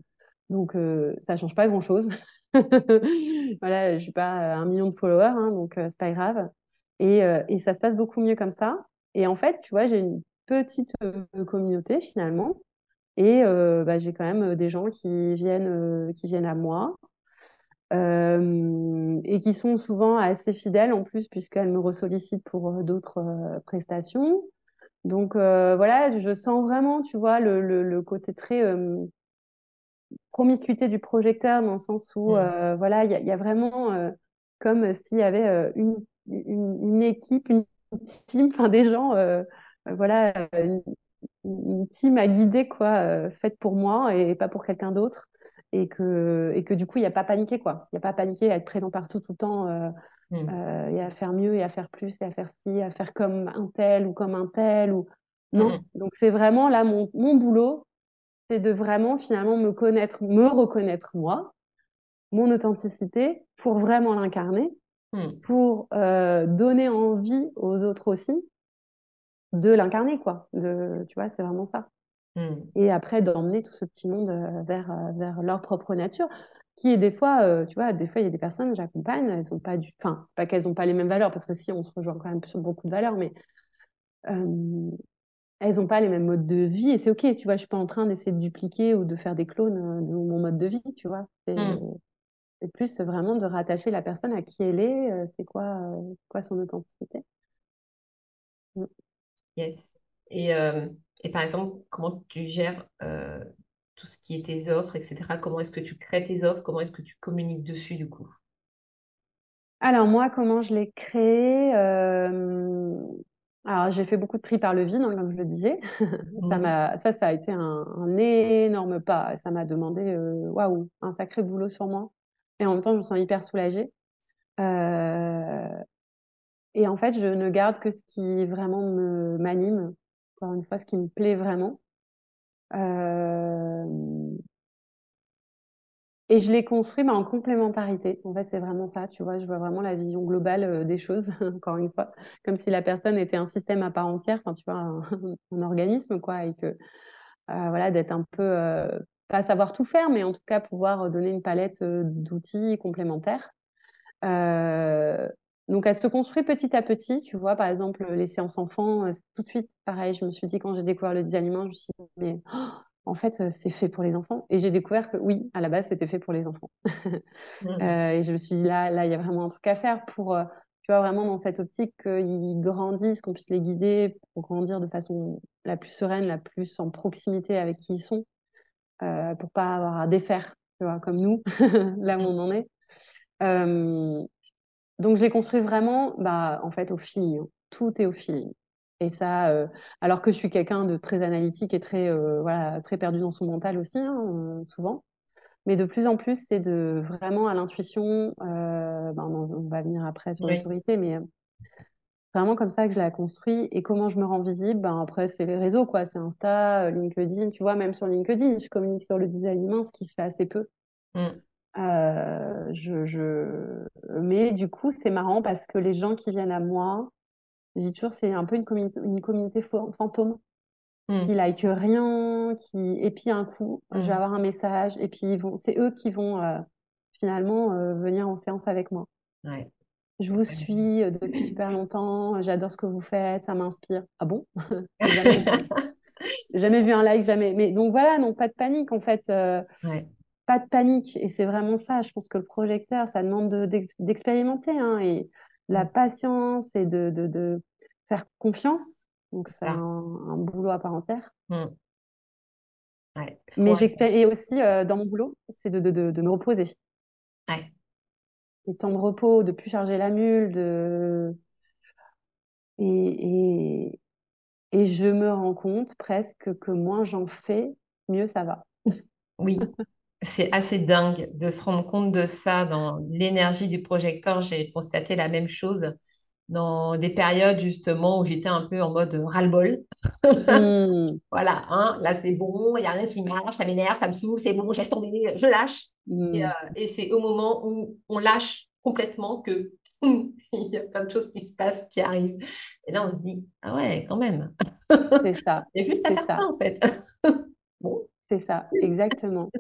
donc ça change pas grand-chose. Voilà, j'ai pas un million de followers, hein, donc euh, c'est pas grave. Et, euh, et ça se passe beaucoup mieux comme ça. Et en fait, tu vois, j'ai une petite euh, communauté finalement. Et euh, bah, j'ai quand même euh, des gens qui viennent, euh, qui viennent à moi euh, et qui sont souvent assez fidèles en plus, puisqu'elles me ressollicitent pour euh, d'autres euh, prestations. Donc euh, voilà, je sens vraiment, tu vois, le, le, côté très, euh, promiscuité du projecteur dans le sens où, mm. voilà, il y, y, a vraiment comme s'il y avait une, une, une, équipe, une team, enfin des gens, voilà, une, une, team à guider, quoi, faite pour moi et pas pour quelqu'un d'autre et que, et que du coup, il n'y a pas paniqué, quoi. Il n'y a pas paniqué à être présent partout tout le temps euh, mm. euh, et à faire mieux et à faire plus et à faire ci, à faire comme un tel ou comme un tel. ou Non. Mm. Donc, c'est vraiment là, mon, mon boulot, c'est de vraiment finalement me connaître, me reconnaître moi, mon authenticité pour vraiment l'incarner, mm. pour euh, donner envie aux autres aussi de l'incarner, quoi. De, tu vois, c'est vraiment ça. Mmh. Et après, d'emmener tout ce petit monde euh, vers, euh, vers leur propre nature, qui est des fois, euh, tu vois, des fois, il y a des personnes, j'accompagne, elles ont pas du. Enfin, pas qu'elles n'ont pas les mêmes valeurs, parce que si, on se rejoint quand même sur beaucoup de valeurs, mais elles n'ont pas les mêmes modes de vie, et c'est OK, tu vois, je suis pas en train d'essayer de dupliquer ou de faire des clones de mon mode de vie, tu vois. C'est mmh. plus vraiment de rattacher la personne à qui elle est, c'est quoi, quoi son authenticité. Mmh. Yes. Et et par exemple, comment tu gères euh, tout ce qui est tes offres, etc. Comment est-ce que tu crées tes offres? Comment est-ce que tu communiques dessus du coup? Alors moi, comment je l'ai créé euh, Alors j'ai fait beaucoup de tri par le vide, hein, comme je le disais. ça, mmh. ça, ça a été un, énorme pas. Ça m'a demandé, euh, waouh, un sacré boulot sur moi. Et en même temps, je me sens hyper soulagée. Et en fait, je ne garde que ce qui vraiment me m'anime encore une fois, ce qui me plaît vraiment. Euh, et je l'ai construit en complémentarité. En fait, c'est vraiment ça, tu vois. Je vois vraiment la vision globale euh, des choses, encore une fois, comme si la personne était un système à part entière, tu vois, un, organisme, quoi, et que, euh, voilà, d'être un peu, pas savoir tout faire, mais en tout cas pouvoir donner une palette d'outils complémentaires. Donc, elle se construit petit à petit, tu vois, par exemple, les séances enfants, euh, tout de suite, pareil, je me suis dit, quand j'ai découvert le design je me suis dit, mais oh, en fait, c'est fait pour les enfants. Et j'ai découvert que oui, à la base, c'était fait pour les enfants. Mmh. euh, et je me suis dit, là, là, il y a vraiment un truc à faire pour, tu vois, vraiment dans cette optique qu'ils grandissent, qu'on puisse les guider pour grandir de façon la plus sereine, la plus en proximité avec qui ils sont, euh, pour pas avoir à défaire, tu vois, comme nous, là où on en est. Euh, donc, je l'ai construit vraiment, bah, en fait, au feeling. Hein. Tout est au feeling. Et ça, euh, alors que je suis quelqu'un de très analytique et très, euh, voilà, très perdu dans son mental aussi, hein, euh, souvent. Mais de plus en plus, c'est de vraiment à l'intuition. Ben, on, va venir après sur l'autorité, mais vraiment comme ça que je l'ai construit. Et comment je me rends visible ben, Après, c'est les réseaux, quoi. C'est Insta, LinkedIn. Tu vois, même sur LinkedIn, je communique sur le design humain, ce qui se fait assez peu. Mmh. Euh, je, je... Mais du coup, c'est marrant parce que les gens qui viennent à moi, je dis toujours, c'est un peu une, une communauté fantôme mmh. qui like rien, qui et puis un coup, je vais mmh. avoir un message et puis ils vont, c'est eux qui vont euh, finalement euh, venir en séance avec moi. Ouais. Je vous suis depuis super longtemps, j'adore ce que vous faites, ça m'inspire. Ah bon? Jamais, jamais, vu un like, jamais. Mais donc voilà, non, pas de panique en fait. Ouais pas de panique. Et c'est vraiment ça. Je pense que le projecteur, ça demande d'expérimenter hein, et la mmh. patience et de, de, de faire confiance. Donc, c'est un, boulot à part entière. Mmh. Mais j'expérie et aussi euh, dans mon boulot, c'est de, de, de, me reposer. Ouais. Les temps de repos, de plus charger la mule, de... Et, et, et je me rends compte presque que moins j'en fais, mieux ça va. Oui, c'est assez dingue de se rendre compte de ça dans l'énergie du projecteur. J'ai constaté la même chose dans des périodes justement où j'étais un peu en mode ras-le-bol. Hmm. voilà, hein, là c'est bon, il n'y a rien qui marche, ça m'énerve, ça me saoule, c'est bon, je laisse tomber, je lâche. Hmm. Euh, et, c'est au moment où on lâche complètement que il y a plein de choses qui se passent, qui arrivent. Et là on se dit, ah ouais, quand même. C'est ça. Il y a juste à faire ça. en fait. bon. C'est ça, exactement.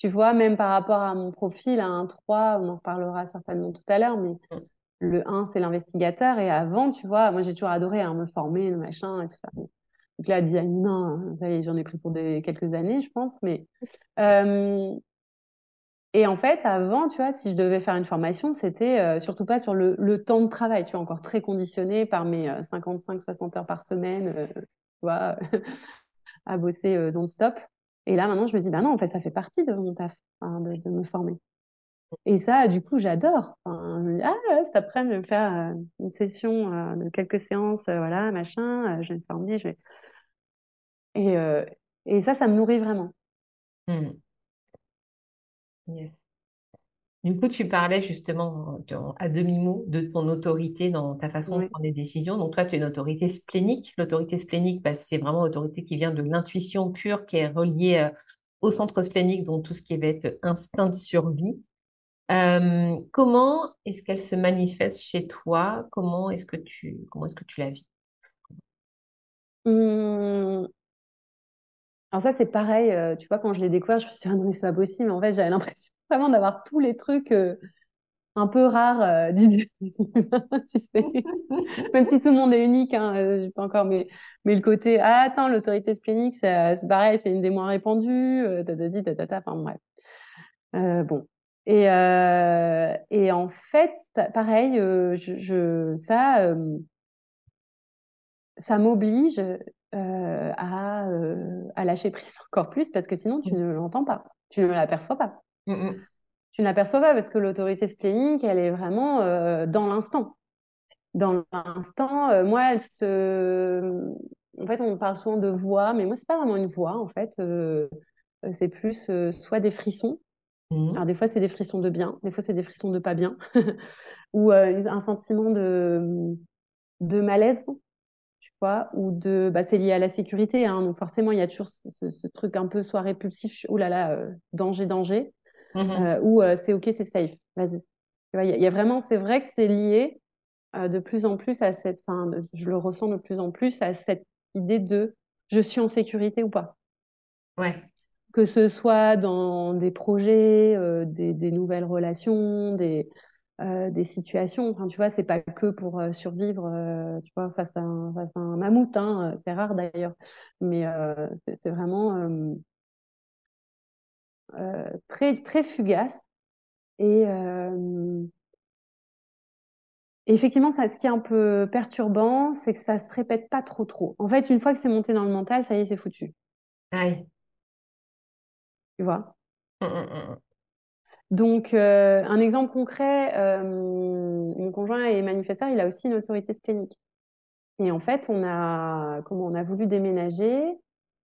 Tu vois, même par rapport à mon profil, à un 3, on en reparlera certainement tout à l'heure, mais mm. le 1, c'est l'investigateur. Et avant, tu vois, moi, j'ai toujours adoré hein, me former, le machin et tout ça. Donc là, design, non, ça y est, j'en ai pris pour des, quelques années, je pense. Mais, euh, et en fait, avant, tu vois, si je devais faire une formation, c'était euh, surtout pas sur le, le, temps de travail, tu vois, encore très conditionné par mes 55-60 euh, heures par semaine, tu vois, à bosser non-stop. Et là, maintenant, je me dis, bah non, en fait, ça fait partie de mon taf, de, me former. Et ça, du coup, j'adore. Je me dis, ah, cet après-midi, je vais faire euh, une session euh, de quelques séances, euh, voilà, machin, je vais me former, je vais... Et, et ça, ça me nourrit vraiment. Mmh. Du coup, tu parlais justement à demi-mot de ton autorité dans ta façon de prendre des décisions. Donc, toi, tu es une autorité splénique. L'autorité splénique, bah, c'est vraiment l'autorité qui vient de l'intuition pure, qui est reliée euh, au centre splénique, donc tout ce qui va être instinct de survie. Euh, comment est-ce qu'elle se manifeste chez toi? Comment est-ce que tu, comment est-ce que tu la vis? Mmh. Alors ça, c'est pareil, euh, tu vois, quand je l'ai découvert, je me suis dit, ah non, mais c'est pas possible. En fait, j'avais l'impression vraiment d'avoir tous les trucs euh, un peu rares euh, tu sais. Même si tout le monde est unique, hein, j'ai pas encore, mais, mais le côté, ah attends, l'autorité splénique, c'est pareil, c'est une des moins répandues, tatati, tatata, enfin bref. bon. Et, et en fait, pareil, je, je, ça, ça m'oblige euh, à, euh, à, lâcher prise encore plus parce que sinon tu mmh. ne l'entends pas, tu ne l'aperçois pas. Mmh tu ne l'aperçois pas parce que l'autorité splénique, elle est vraiment euh, dans l'instant. Dans l'instant, moi, elle se. En fait, on parle souvent de voix, mais moi, c'est pas vraiment une voix, en fait. c'est plus soit des frissons. Mmh. Alors, des fois, c'est des frissons de bien, des fois, c'est des frissons de pas bien, ou un sentiment de, de malaise ou de, bah, c'est lié à la sécurité, hein, donc forcément il y a toujours ce, truc un peu soit répulsif, ou là là, euh, danger, danger, mmh euh, ou euh, c'est ok, c'est safe, vas-y. Il y, a vraiment, c'est vrai que c'est lié de plus en plus à cette, enfin, je le ressens de plus en plus à cette idée de je suis en sécurité ou pas. Ouais. Que ce soit dans des projets, des, des, nouvelles relations, des, euh, des situations. Enfin, tu vois, c'est pas que pour euh, survivre, euh, tu vois, face à un, face à un mammouth. Hein, c'est rare d'ailleurs, mais c'est vraiment très très fugace. Et effectivement, ça, ce qui est un peu perturbant, c'est que ça se répète pas trop trop. En fait, une fois que c'est monté dans le mental, ça y est, c'est foutu. Aïe. Tu vois? Mmh, mmh, donc, euh, un exemple concret, euh, mon conjoint est manifesteur, il a aussi une autorité splénique. Et en fait, on a, comment, on a voulu déménager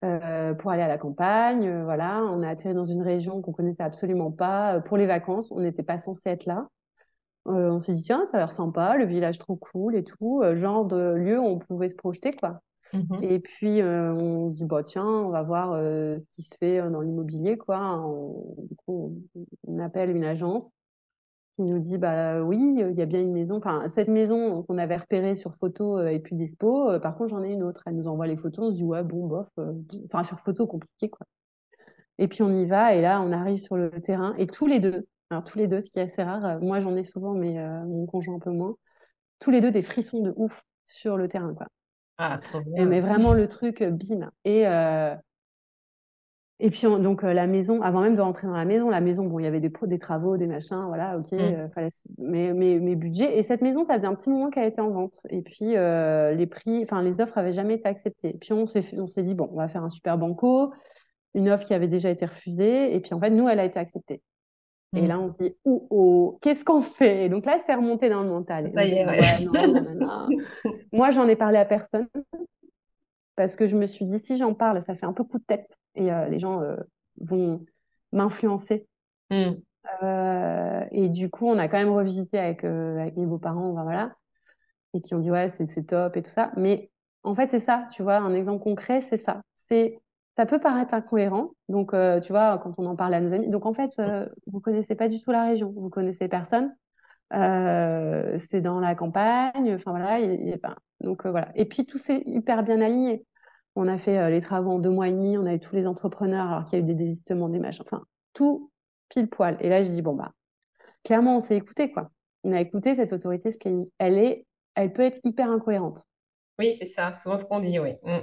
euh, pour aller à la campagne. voilà, on a atterri dans une région qu'on connaissait absolument pas pour les vacances. On n'était pas censé être là. on s'est dit tiens, ça a l'air sympa, le village trop cool et tout, genre de lieu où on pouvait se projeter quoi. Mmh et puis, euh, on se dit, bah, tiens, on va voir euh, ce qui se fait euh, dans l'immobilier, quoi. On, du coup, on, appelle une agence qui nous dit, bah oui, il y a bien une maison. Enfin, cette maison qu'on avait repérée sur photo et puis dispo, par contre, j'en ai une autre. Elle nous envoie les photos, on se dit, ouais, bon, bof. Enfin, sur photo, compliqué, quoi. Et puis, on y va, et là, on arrive sur le terrain, et tous les deux, alors tous les deux, ce qui est assez rare, moi, j'en ai souvent, mais mon conjoint un peu moins, tous les deux des frissons de ouf sur le terrain, quoi. Ah, mais vraiment le truc, bim. Et, euh, et puis, donc, la maison, avant même de rentrer dans la maison, la maison, bon, il y avait des, des travaux, des machins, voilà, ok, mmh. fallait, mais, mais, mais budget. Et cette maison, ça faisait un petit moment qu'elle était en vente. Et puis, les prix, enfin, les offres avaient jamais été acceptées. Et puis, on s'est, on s'est dit, bon, on va faire un super banco, une offre qui avait déjà été refusée. Et puis, en fait, nous, elle a été acceptée. Et là, mmh. on se dit, oh, oh, qu'est-ce qu'on fait? Et donc là, c'est remonté dans le mental. Moi, j'en ai parlé à personne parce que je me suis dit, si j'en parle, ça fait un peu coup de tête et euh, les gens euh, vont m'influencer. Mmh. Euh, et du coup, on a quand même revisité avec, avec mes beaux-parents, voilà, et qui ont dit, ouais, c'est top et tout ça. Mais en fait, c'est ça, tu vois, un exemple concret, c'est ça. C'est ça peut paraître incohérent. Donc, euh, tu vois, quand on en parle à nos amis. Donc, en fait, euh, vous connaissez pas du tout la région. Vous connaissez personne. Euh, c'est dans la campagne. Enfin, voilà. Y, donc, voilà. Et puis, tout s'est hyper bien aligné. On a fait les travaux en deux mois et demi. On avait tous les entrepreneurs, alors qu'il y a eu des désistements, des machins. Enfin, tout pile poil. Et là, je dis, bon, bah, clairement, on s'est écouté, quoi. On a écouté cette autorité Elle est, elle peut être hyper incohérente. Oui, c'est ça. Souvent ce qu'on dit, oui. Mmh.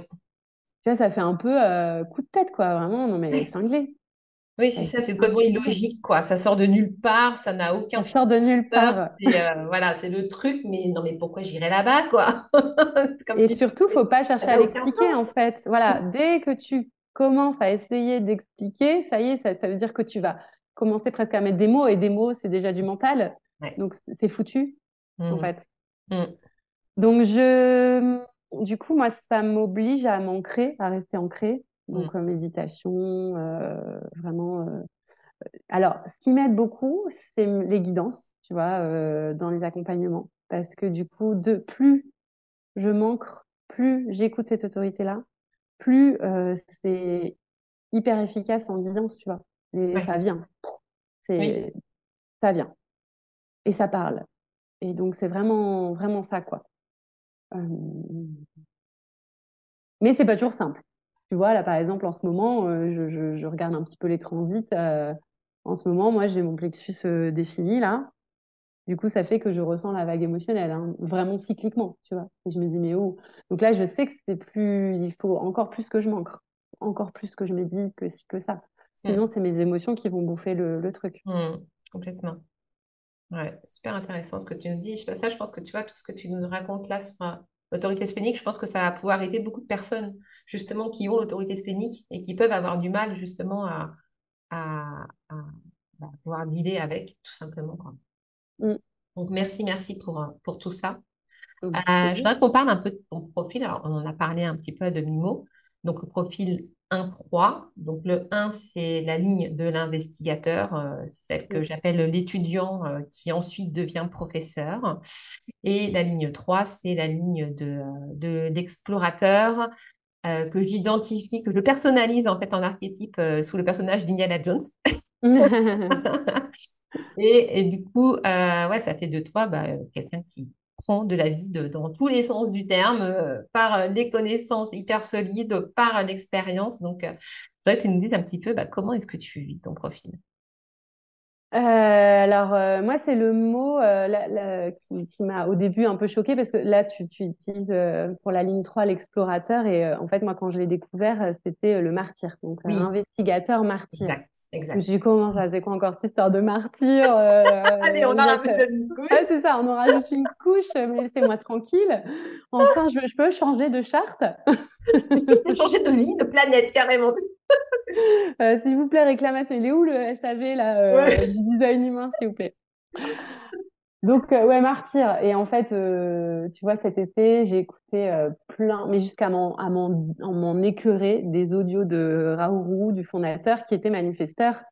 Tu vois, ça fait un peu euh, coup de tête, quoi. Vraiment, non, mais cinglé. Oui, c'est ça, c'est complètement illogique, quoi. Ça sort de nulle part, ça n'a aucun Ça sort de nulle part. Et euh, voilà, c'est le truc, mais non, mais pourquoi j'irais là-bas, quoi? Et surtout, faut pas chercher à l'expliquer, en fait. Voilà, dès que tu commences à essayer d'expliquer, ça y est, ça, veut dire que tu vas commencer presque à mettre des mots, et des mots, c'est déjà du mental. Donc, c'est foutu, en mmh. fait. Mmh. Donc, je, du coup, moi, ça m'oblige à m'ancrer, à rester ancré. Donc, mmh. méditation, euh, vraiment. Euh, alors, ce qui m'aide beaucoup, c'est les guidances, tu vois, euh, dans les accompagnements. Parce que du coup, de plus je m'ancre, plus j'écoute cette autorité-là, plus c'est hyper efficace en guidance, tu vois. Et ça vient. C'est, ça vient. Et ça parle. Et donc, c'est vraiment, vraiment ça, quoi. Mais c'est pas toujours simple. Tu vois, là, par exemple, en ce moment, je, je, regarde un petit peu les transits. en ce moment, moi, j'ai mon plexus défini, là. Du coup, ça fait que je ressens la vague émotionnelle, hein, vraiment cycliquement, tu vois. Et je me dis, mais où? Donc là, je sais que c'est plus, il faut encore plus que je m'ancre, encore plus que je médite, que si, que ça. Sinon, mm. c'est mes émotions qui vont bouffer le, truc. Mm, complètement. Ouais, super intéressant ce que tu nous dis. Ça, je pense que tu vois, tout ce que tu nous racontes là sur euh, l'autorité splénique, je pense que ça va pouvoir aider beaucoup de personnes, justement, qui ont l'autorité splénique et qui peuvent avoir du mal, justement, à, à, bah, pouvoir guider avec, tout simplement. Mm. Donc, merci, merci pour, euh, pour tout ça. Euh, je voudrais qu'on parle un peu de ton profil. Alors, on en a parlé un petit peu de Mimo. Donc, le profil 1-3. Donc, le 1, c'est la ligne de l'investigateur, euh, c'est celle que j'appelle l'étudiant qui ensuite devient professeur. Et la ligne 3, c'est la ligne de, de l'explorateur que j'identifie, que je personnalise en fait en archétype sous le personnage d'Indiana Jones. et, du coup, euh, ouais, ça fait de toi bah, quelqu'un qui prend de la vie dans tous les sens du terme, euh, par les connaissances hyper solides, par l'expérience. Donc, euh, voudrais que tu nous dises un petit peu bah, comment est-ce que tu vis ton profil? Euh, alors euh, moi c'est le mot euh, qui, qui m'a au début un peu choqué parce que là tu, tu utilises pour la ligne 3 l'explorateur et en fait moi quand je l'ai découvert c'était le martyr donc investigateur martyr. Exact, exact. J'ai commencé à c'est quoi encore cette histoire de martyr Allez on a une couche. Ouais, c'est ça on en rajoute une couche mais laissez-moi tranquille. Enfin je, je peux changer de charte. je peux changer de ligne de planète carrément? Euh, s'il vous plaît, réclamation. Il est où le SAV là, euh, du design humain, s'il vous plaît? Donc, euh, ouais, Martyr. Et en fait, tu vois, cet été, j'ai écouté plein, mais jusqu'à m'en écœurer, des audios de Raourou, du fondateur, qui était manifesteur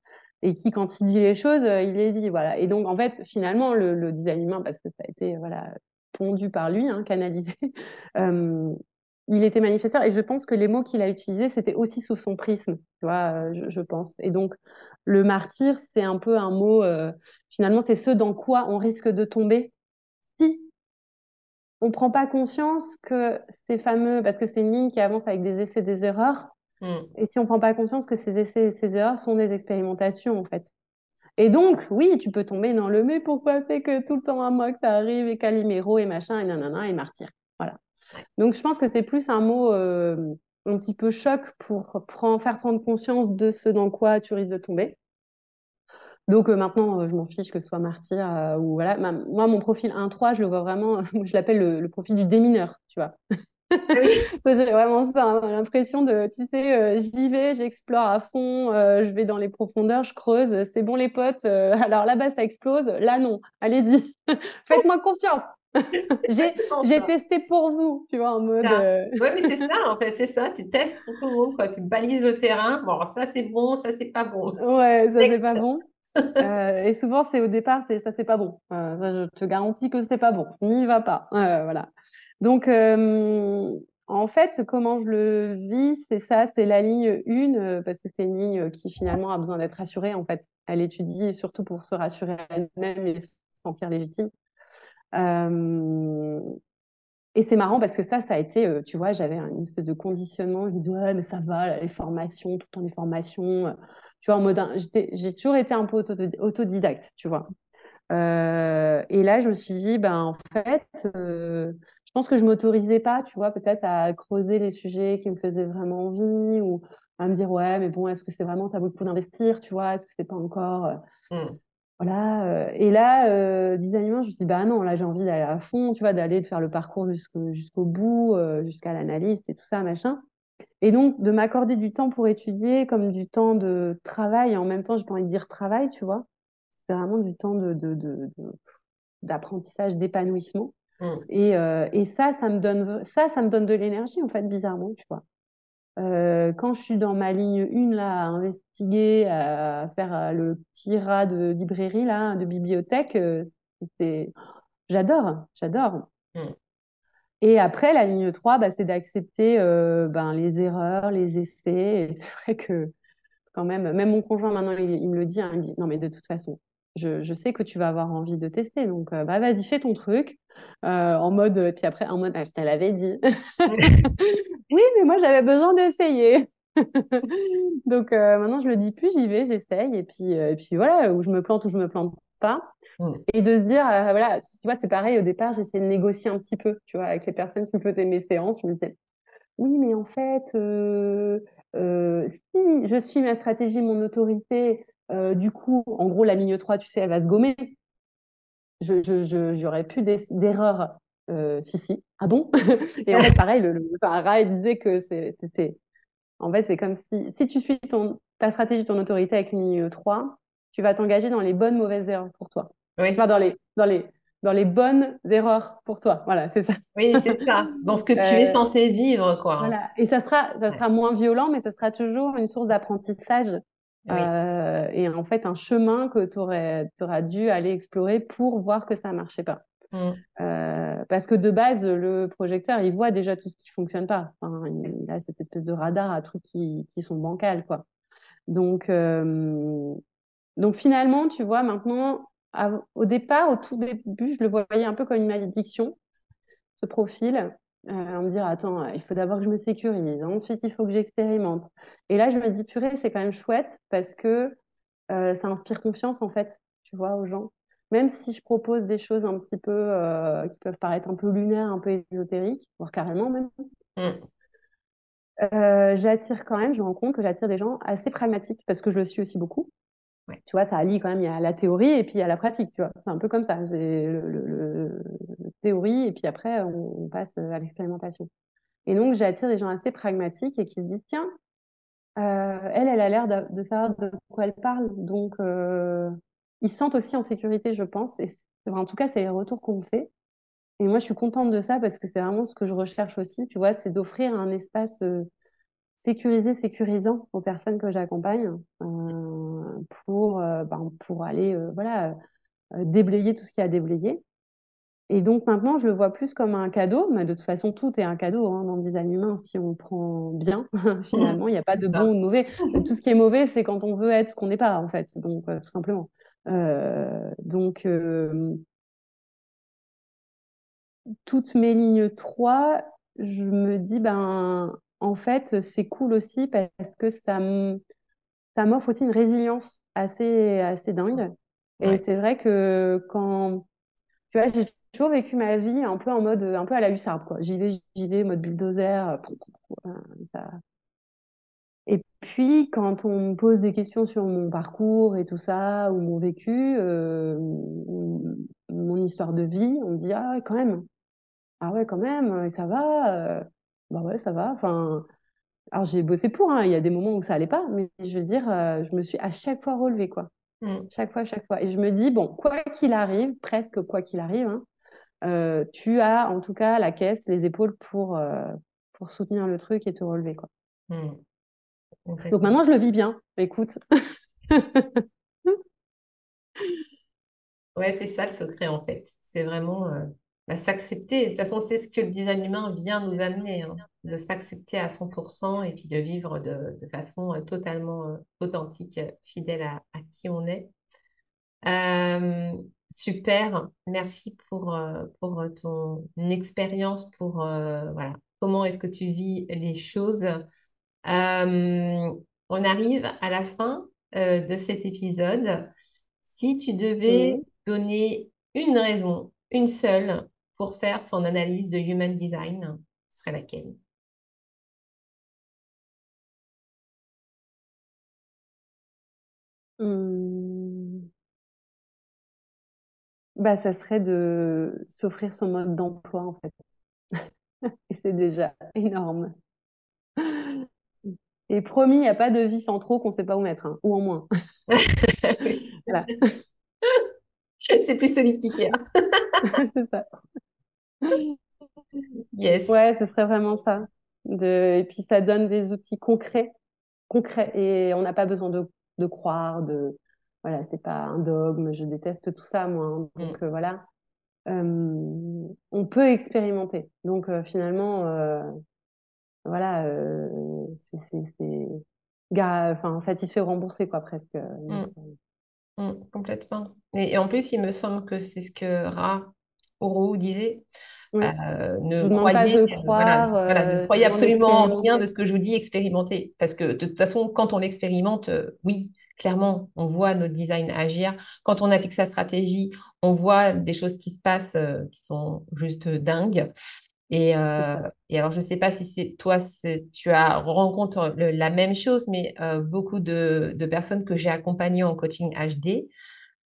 et qui, quand il dit les choses, il les dit. Voilà. Et donc, en fait, finalement, le, design humain, parce que ça a été voilà, pondu par lui, hein, canalisé, il était manifesteur et je pense que les mots qu'il a utilisés, c'était aussi sous son prisme, tu vois, euh, je, pense. Et donc, le martyr, c'est un peu un mot, euh, finalement, c'est ce dans quoi on risque de tomber si on ne prend pas conscience que ces fameux, parce que c'est une ligne qui avance avec des essais, des erreurs, hmm. et si on ne prend pas conscience que ces essais et ces erreurs sont des expérimentations, en fait. Et donc, oui, tu peux tomber dans le mais pourquoi c'est que tout le temps à moi que ça arrive et Calimero et machin et nanana et martyr. Donc, je pense que c'est plus un mot euh, un petit peu choc pour faire prendre conscience de ce dans quoi tu risques de tomber. Donc euh, maintenant, euh, je m'en fiche que ce soit martyr ou voilà. moi, mon profil 1-3, je le vois vraiment, je l'appelle le, profil du démineur, tu vois. Ah j'ai vraiment ça, hein, l'impression de, tu sais, j'y vais, j'explore à fond, je vais dans les profondeurs, je creuse, c'est bon les potes, alors là-bas ça explose, là non, allez-y, faites-moi confiance. j'ai testé pour vous, tu vois, en mode. Euh, oui, mais c'est ça, en fait, c'est ça. Tu testes pour tout le monde, quoi. Tu balises le terrain. Bon, ça c'est bon, ça c'est pas bon. Ouais, ça c'est pas bon. Euh, et souvent, c'est au départ, c'est ça c'est pas bon. Euh, je te garantis que c'est pas bon. N'y va pas. voilà. Donc, en fait, comment je le vis, c'est ça, c'est la ligne 1, parce que c'est une ligne qui finalement a besoin d'être rassurée, en fait. Elle étudie surtout pour se rassurer elle-même et se sentir légitime. Et c'est marrant parce que ça, ça a été, tu vois, j'avais une espèce de conditionnement. Je me disais, ouais, mais ça va, les formations, tout en les formations. Tu vois, en mode, j'ai toujours été un peu autodidacte, tu vois. Et là, je me suis dit, ben, en fait, je pense que je m'autorisais pas, tu vois, peut-être à creuser les sujets qui me faisaient vraiment envie ou à me dire, ouais, mais bon, est-ce que c'est vraiment, ça vaut le coup d'investir, tu vois, est-ce que c'est pas encore. Mmh. Voilà. Euh, et là, euh, design humain, je me suis dit, bah non, là, j'ai envie d'aller à fond, tu vois, d'aller de faire le parcours jusqu'au bout, euh, jusqu'à l'analyse et tout ça, machin. Et donc, de m'accorder du temps pour étudier comme du temps de travail, et en même temps, j'ai pas envie de dire travail, tu vois. C'est vraiment du temps de, de, de, d'apprentissage, d'épanouissement. Mm. Et, euh, et ça, ça me donne, ça, ça me donne de l'énergie, en fait, bizarrement, tu vois. Euh, quand je suis dans ma ligne 1, là, à investiguer, à faire euh, le petit rat de librairie, là, de bibliothèque, euh, c'est... j'adore, j'adore. Mm. Et après, la ligne 3, bah, c'est d'accepter euh, ben, les erreurs, les essais. C'est vrai que quand même, même mon conjoint maintenant, il, il me le dit, hein, il me dit, non mais de toute façon, je, je sais que tu vas avoir envie de tester, donc euh, bah, vas-y, fais ton truc. Euh, en mode, et puis après, en mode, ah, je te l'avais dit. oui, mais moi, j'avais besoin d'essayer. donc euh, maintenant, je le dis plus, j'y vais, j'essaye, et puis, euh, et puis voilà, où je me plante ou je me plante pas. Mm. Et de se dire, euh, voilà, tu vois, c'est pareil, au départ, j'essayais de négocier un petit peu, tu vois, avec les personnes qui me faisaient mes séances. Je me disais, oui, mais en fait, euh, euh, si je suis ma stratégie, mon autorité, euh, du coup, en gros, la ligne 3, tu sais, elle va se gommer. Je, je, je, j'aurais plus d'erreurs. Euh, si, si. Ah bon? Et en fait, pareil, le, le, enfin, disait que c'est- en fait, c'est comme si, si tu suis ton, ta stratégie, ton autorité avec une ligne 3, tu vas t'engager dans les bonnes, mauvaises erreurs pour toi. Oui, Enfin, dans les, dans les, dans les bonnes erreurs pour toi. Voilà, c'est ça. oui, c'est ça. Dans ce que tu es Euh, censé vivre, quoi. voilà. Et ça sera, ça Ouais. sera moins violent, mais ça sera toujours une source d'apprentissage. Oui. Euh, et en fait, un chemin que tu aurais, dû aller explorer pour voir que ça marchait pas. Mm. Euh, parce que de base, le projecteur, il voit déjà tout ce qui fonctionne pas. Enfin, il, il a cette espèce de radar à trucs qui, qui sont bancals, quoi. Donc, euh, donc finalement, tu vois, maintenant, à- au départ, au tout début, je le voyais un peu comme une malédiction, ce profil. Euh, à me dire, attends, il faut d'abord que je me sécurise, ensuite il faut que j'expérimente. Et là, je me dis, purée, c'est quand même chouette parce que euh, ça inspire confiance, en fait, tu vois, aux gens. Même si je propose des choses un petit peu euh, qui peuvent paraître un peu lunaires, un peu ésotériques, voire carrément même, Mm. euh, j'attire quand même, je me rends compte que j'attire des gens assez pragmatiques parce que je le suis aussi beaucoup. Tu vois, ça allie quand même, il y a la théorie et puis il y a la pratique, tu vois. C'est un peu comme ça. Le, le- théorie et puis après, on, passe à l'expérimentation. Et donc, j'attire des gens assez pragmatiques et qui se disent, tiens, euh, elle, elle a l'air de, de savoir de quoi elle parle. Donc, euh, ils se sentent aussi en sécurité, je pense. En tout cas, c'est les retours qu'on me fait. Et moi, je suis contente de ça parce que c'est vraiment ce que je recherche aussi, tu vois, c'est d'offrir un espace euh, sécurisé, sécurisant aux personnes que j'accompagne euh, pour, euh, ben, pour aller euh, voilà, déblayer tout ce qu'il y a à déblayer. Et donc maintenant, je le vois plus comme un cadeau, mais de toute façon, tout est un cadeau hein, dans le design humain si on prend bien. Finalement, il n'y a pas de bon ou de mauvais. Tout ce qui est mauvais, c'est quand on veut être ce qu'on n'est pas, en fait. Donc, tout simplement. Donc, toutes mes lignes 3, je me dis, ben, en fait, c'est cool aussi parce que ça m'offre aussi une résilience assez, assez dingue. Et Ouais. c'est vrai que quand, tu vois, j'ai toujours vécu ma vie un peu en mode, un peu à la hussarde, quoi. J'y vais, j'y vais, mode bulldozer. euh, ça. Et puis, quand on me pose des questions sur mon parcours et tout ça, ou mon vécu, euh, mon histoire de vie, on me dit, ah ouais, quand même. Ah ouais, quand même, et ça va. Bah ouais, ça va. Enfin, alors j'ai bossé pour, hein, il y a des moments où ça allait pas, mais je veux dire, euh, je me suis à chaque fois relevée, quoi. Mm. Chaque fois, chaque fois. Et je me dis, bon, quoi qu'il arrive, presque quoi qu'il arrive, hein, euh, tu as en tout cas la caisse, les épaules pour, euh, pour soutenir le truc et te relever, quoi. Mm. Donc maintenant, je le vis bien. Écoute. Ouais, c'est ça le secret en fait. C'est vraiment bah, s'accepter. De toute façon, c'est ce que le design humain vient nous amener, hein, de s'accepter à 100% et puis de vivre de, de façon euh, totalement euh, authentique, fidèle à, à qui on est. Euh, super, merci pour, pour ton expérience, pour euh, voilà, comment est-ce que tu vis les choses? Euh, on arrive à la fin de cet épisode. Si tu devais donner une raison, une seule, pour faire son analyse de Human Design, ce serait laquelle? Hum, Bah, ça serait de s'offrir son mode d'emploi, en fait. C'est déjà énorme. Et promis, il n'y a pas de vis en trop qu'on ne sait pas où mettre, hein, ou en moins. voilà. C'est plus solide qu'IKEA. c'est ça. Yes. Ouais, ce serait vraiment ça. De... Et puis ça donne des outils concrets, concrets. Et on n'a pas besoin de, de croire, de voilà, c'est pas un dogme. Je déteste tout ça, moi. Hein. Mm. Donc euh, voilà, euh, on peut expérimenter. Donc euh, finalement, voilà, c'est enfin satisfait ou remboursé quoi presque. Mm. Mm, complètement. Et, et, en plus, il me semble que c'est ce que Ra Oro disait. Euh, ne, croyez, de croire, voilà, ne croyez absolument rien de ce que je vous dis, expérimentez. Parce que de toute façon, quand on l'expérimente, oui, clairement, on voit notre design agir. Quand on applique sa stratégie, on voit des choses qui se passent euh, qui sont juste dingues. Et, euh, et alors, je ne sais pas si c'est toi, tu as rencontré la même chose, mais euh, beaucoup de, de, personnes que j'ai accompagnées en coaching HD,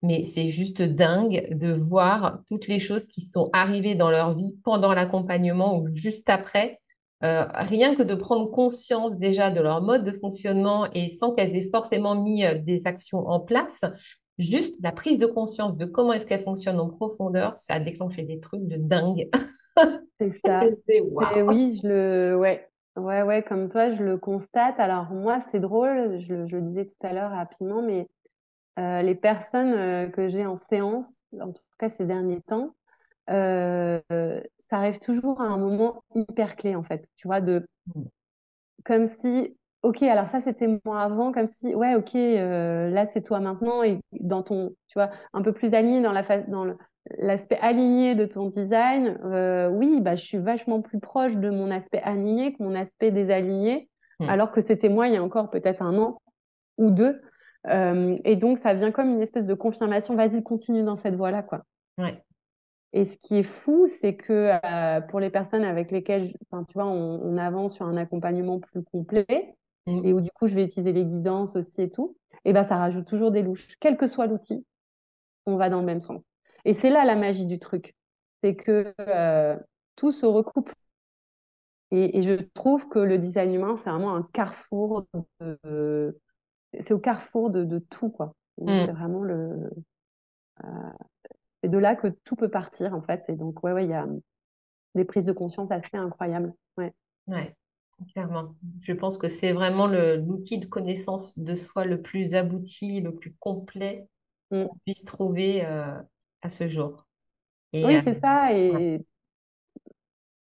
mais c'est juste dingue de voir toutes les choses qui sont arrivées dans leur vie pendant l'accompagnement ou juste après, euh, rien que de prendre conscience déjà de leur mode de fonctionnement et sans qu'elles aient forcément mis euh, des actions en place, juste la prise de conscience de comment est-ce qu'elles fonctionnent en profondeur, ça a déclenché des trucs de dingue. C'est ça. Oui, je le, ouais, ouais, ouais, comme toi, je le constate. Alors moi, c'est drôle, je, je, le disais tout à l'heure rapidement, mais euh, les personnes que j'ai en séance, en tout cas ces derniers temps, euh, ça arrive toujours à un moment hyper clé en fait, tu vois, de mmh. comme si, ok, alors ça c'était moi avant, comme si, ouais, ok, euh, là c'est toi maintenant et dans ton, tu vois, un peu plus aligné dans la face, dans l'aspect aligné de ton design, euh, oui, bah je suis vachement plus proche de mon aspect aligné que mon aspect désaligné, mmh. alors que c'était moi il y a encore peut-être un an ou deux. Et donc ça vient comme une espèce de confirmation, vas-y, continue dans cette voie-là, quoi. Ouais. Et ce qui est fou, c'est que euh, pour les personnes avec lesquelles, enfin, tu vois, on, on, avance sur un accompagnement plus complet mmh. et où du coup je vais utiliser les guidances aussi et tout, et ben ça rajoute toujours des louches, quel que soit l'outil, on va dans le même sens. Et c'est là la magie du truc, c'est que euh, tout se recoupe. Et, et, je trouve que le design humain, c'est vraiment un carrefour de, c'est au carrefour de, de tout quoi. Mmh. C'est vraiment le euh, c'est de là que tout peut partir, en fait. Et donc, ouais, ouais, il y a des prises de conscience assez incroyables. Ouais. Ouais, clairement. Je pense que c'est vraiment l'outil de connaissance de soi le plus abouti, le plus complet mmh. qu'on puisse trouver euh, à ce jour. oui, c'est euh, ça. Et,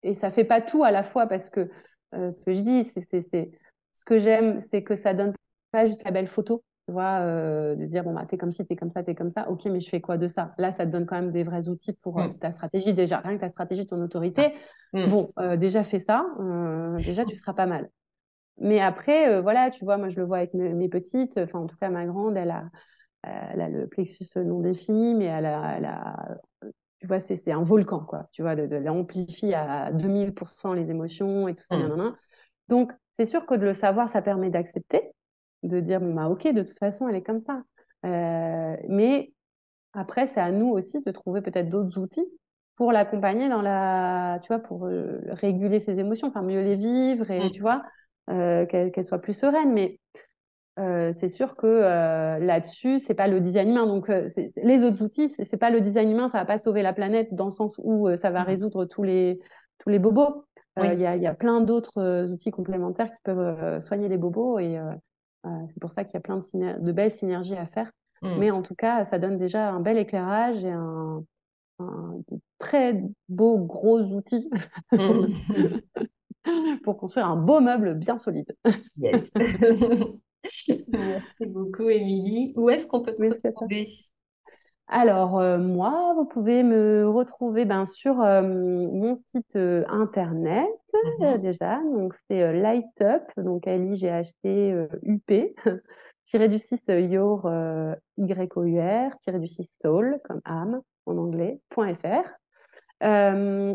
et ça fait pas tout à la fois parce que euh, ce que je dis, c'est ce que j'aime, c'est que ça donne pas juste la belle photo tu vois, euh, de dire, bon, bah, t'es comme ci, t'es comme ça, t'es comme ça, ok, mais je fais quoi de ça? Là, ça te donne quand même des vrais outils pour euh, mm. ta stratégie déjà, rien que ta stratégie, ton autorité. Mm. Bon, euh, déjà fais ça, déjà tu seras pas mal. Mais après, voilà, tu vois, moi je le vois avec mes, petites, enfin en tout cas ma grande, elle a, elle a le plexus non défini, mais elle a, elle a tu vois, c'est un volcan, quoi. Tu vois, elle amplifie à 2000% les émotions et tout ça, mmh. Donc, c'est sûr que de le savoir, ça permet d'accepter de dire bah ok de toute façon elle est comme ça. Euh, mais après c'est à nous aussi de trouver peut-être d'autres outils pour l'accompagner dans la tu vois pour euh, réguler ses émotions enfin mieux les vivre et mmh. tu vois euh, qu'elle soit plus sereine. Mais c'est sûr que là-dessus c'est pas le design humain. Donc les autres outils c'est pas le design humain ça va pas sauver la planète dans le sens où ça va mmh. résoudre tous les tous les bobos. Il y, a, y, a, plein d'autres outils complémentaires qui peuvent soigner les bobos et euh, c'est pour ça qu'il y a plein de, de, belles synergies à faire. Mmh. Mais en tout cas, ça donne déjà un bel éclairage et un, de très beaux gros outils mmh. pour construire un beau meuble bien solide. Yes. Merci beaucoup, Émilie. Où est-ce qu'on peut te retrouver? Alors, euh, moi, vous pouvez me retrouver ben, sur euh, mon site euh, internet mmh déjà. Donc, c'est Lightup, donc L-I-G-H-T-U-P, tiré du site your, Y-O-U-R, tiré du site soul, comme âme en anglais, .fr.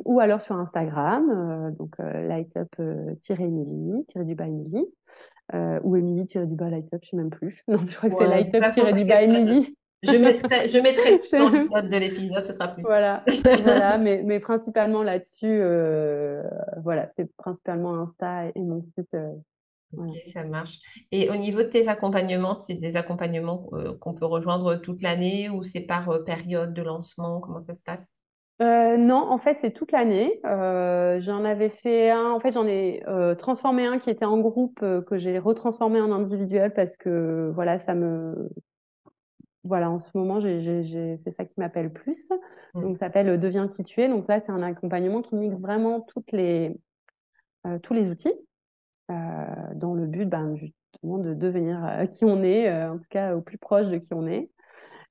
ou alors sur Instagram, donc lightup-emily, tiré du bas Emily, ou Emily tiré du bas lightup, je sais même plus. Non, je crois que c'est lightup tiré du bas Emily. Je mettrai, je mettrai dans le note de l'épisode, ce sera plus. Voilà, voilà mais, mais principalement là-dessus, euh, voilà, c'est principalement Insta et mon site. Euh, Ok, ça marche. Et au niveau de tes accompagnements, c'est des accompagnements euh, qu'on peut rejoindre toute l'année ou c'est par période de lancement? Comment ça se passe? Euh, non, en fait, c'est toute l'année. Euh, j'en avais fait un, en fait, j'en ai euh, transformé un qui était en groupe que j'ai retransformé en individuel parce que voilà, ça me, voilà, en ce moment, c'est ça qui m'appelle plus. Mm. Donc, ça s'appelle Deviens qui tu es. Donc là, c'est un accompagnement qui mixe vraiment toutes les, euh, tous les outils euh, dans le but, ben, justement, de devenir euh, qui on est, euh, en tout cas au plus proche de qui on est.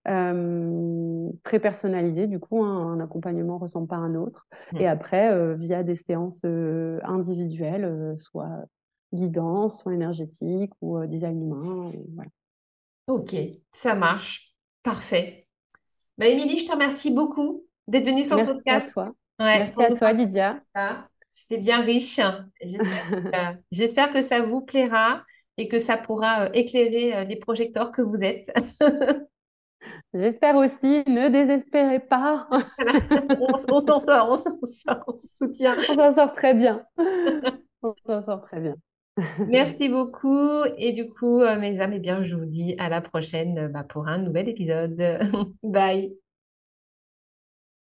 Euh, très personnalisé, du coup, hein, un accompagnement ressemble pas à un autre. Et Mm. après, euh, via des séances euh, individuelles, euh, soit guidance, soit énergétique ou euh, design humain. et voilà. Ok, ça marche. Parfait. Bah, Émilie, je te remercie beaucoup d'être venue sur le Merci à podcast. toi. Ouais, Merci à toi, Lydia. C'était bien riche. J'espère que, ça- j'espère que ça vous plaira et que ça pourra euh, éclairer euh, les projecteurs que vous êtes. J'espère aussi, ne désespérez pas. Voilà. On, on s'en sort, on s'en sort, on se soutient. On s'en sort très bien. On s'en sort très bien. Merci beaucoup. Et du coup, euh, mes amis, eh bien, je vous dis à la prochaine euh, bah, pour un nouvel épisode. Bye.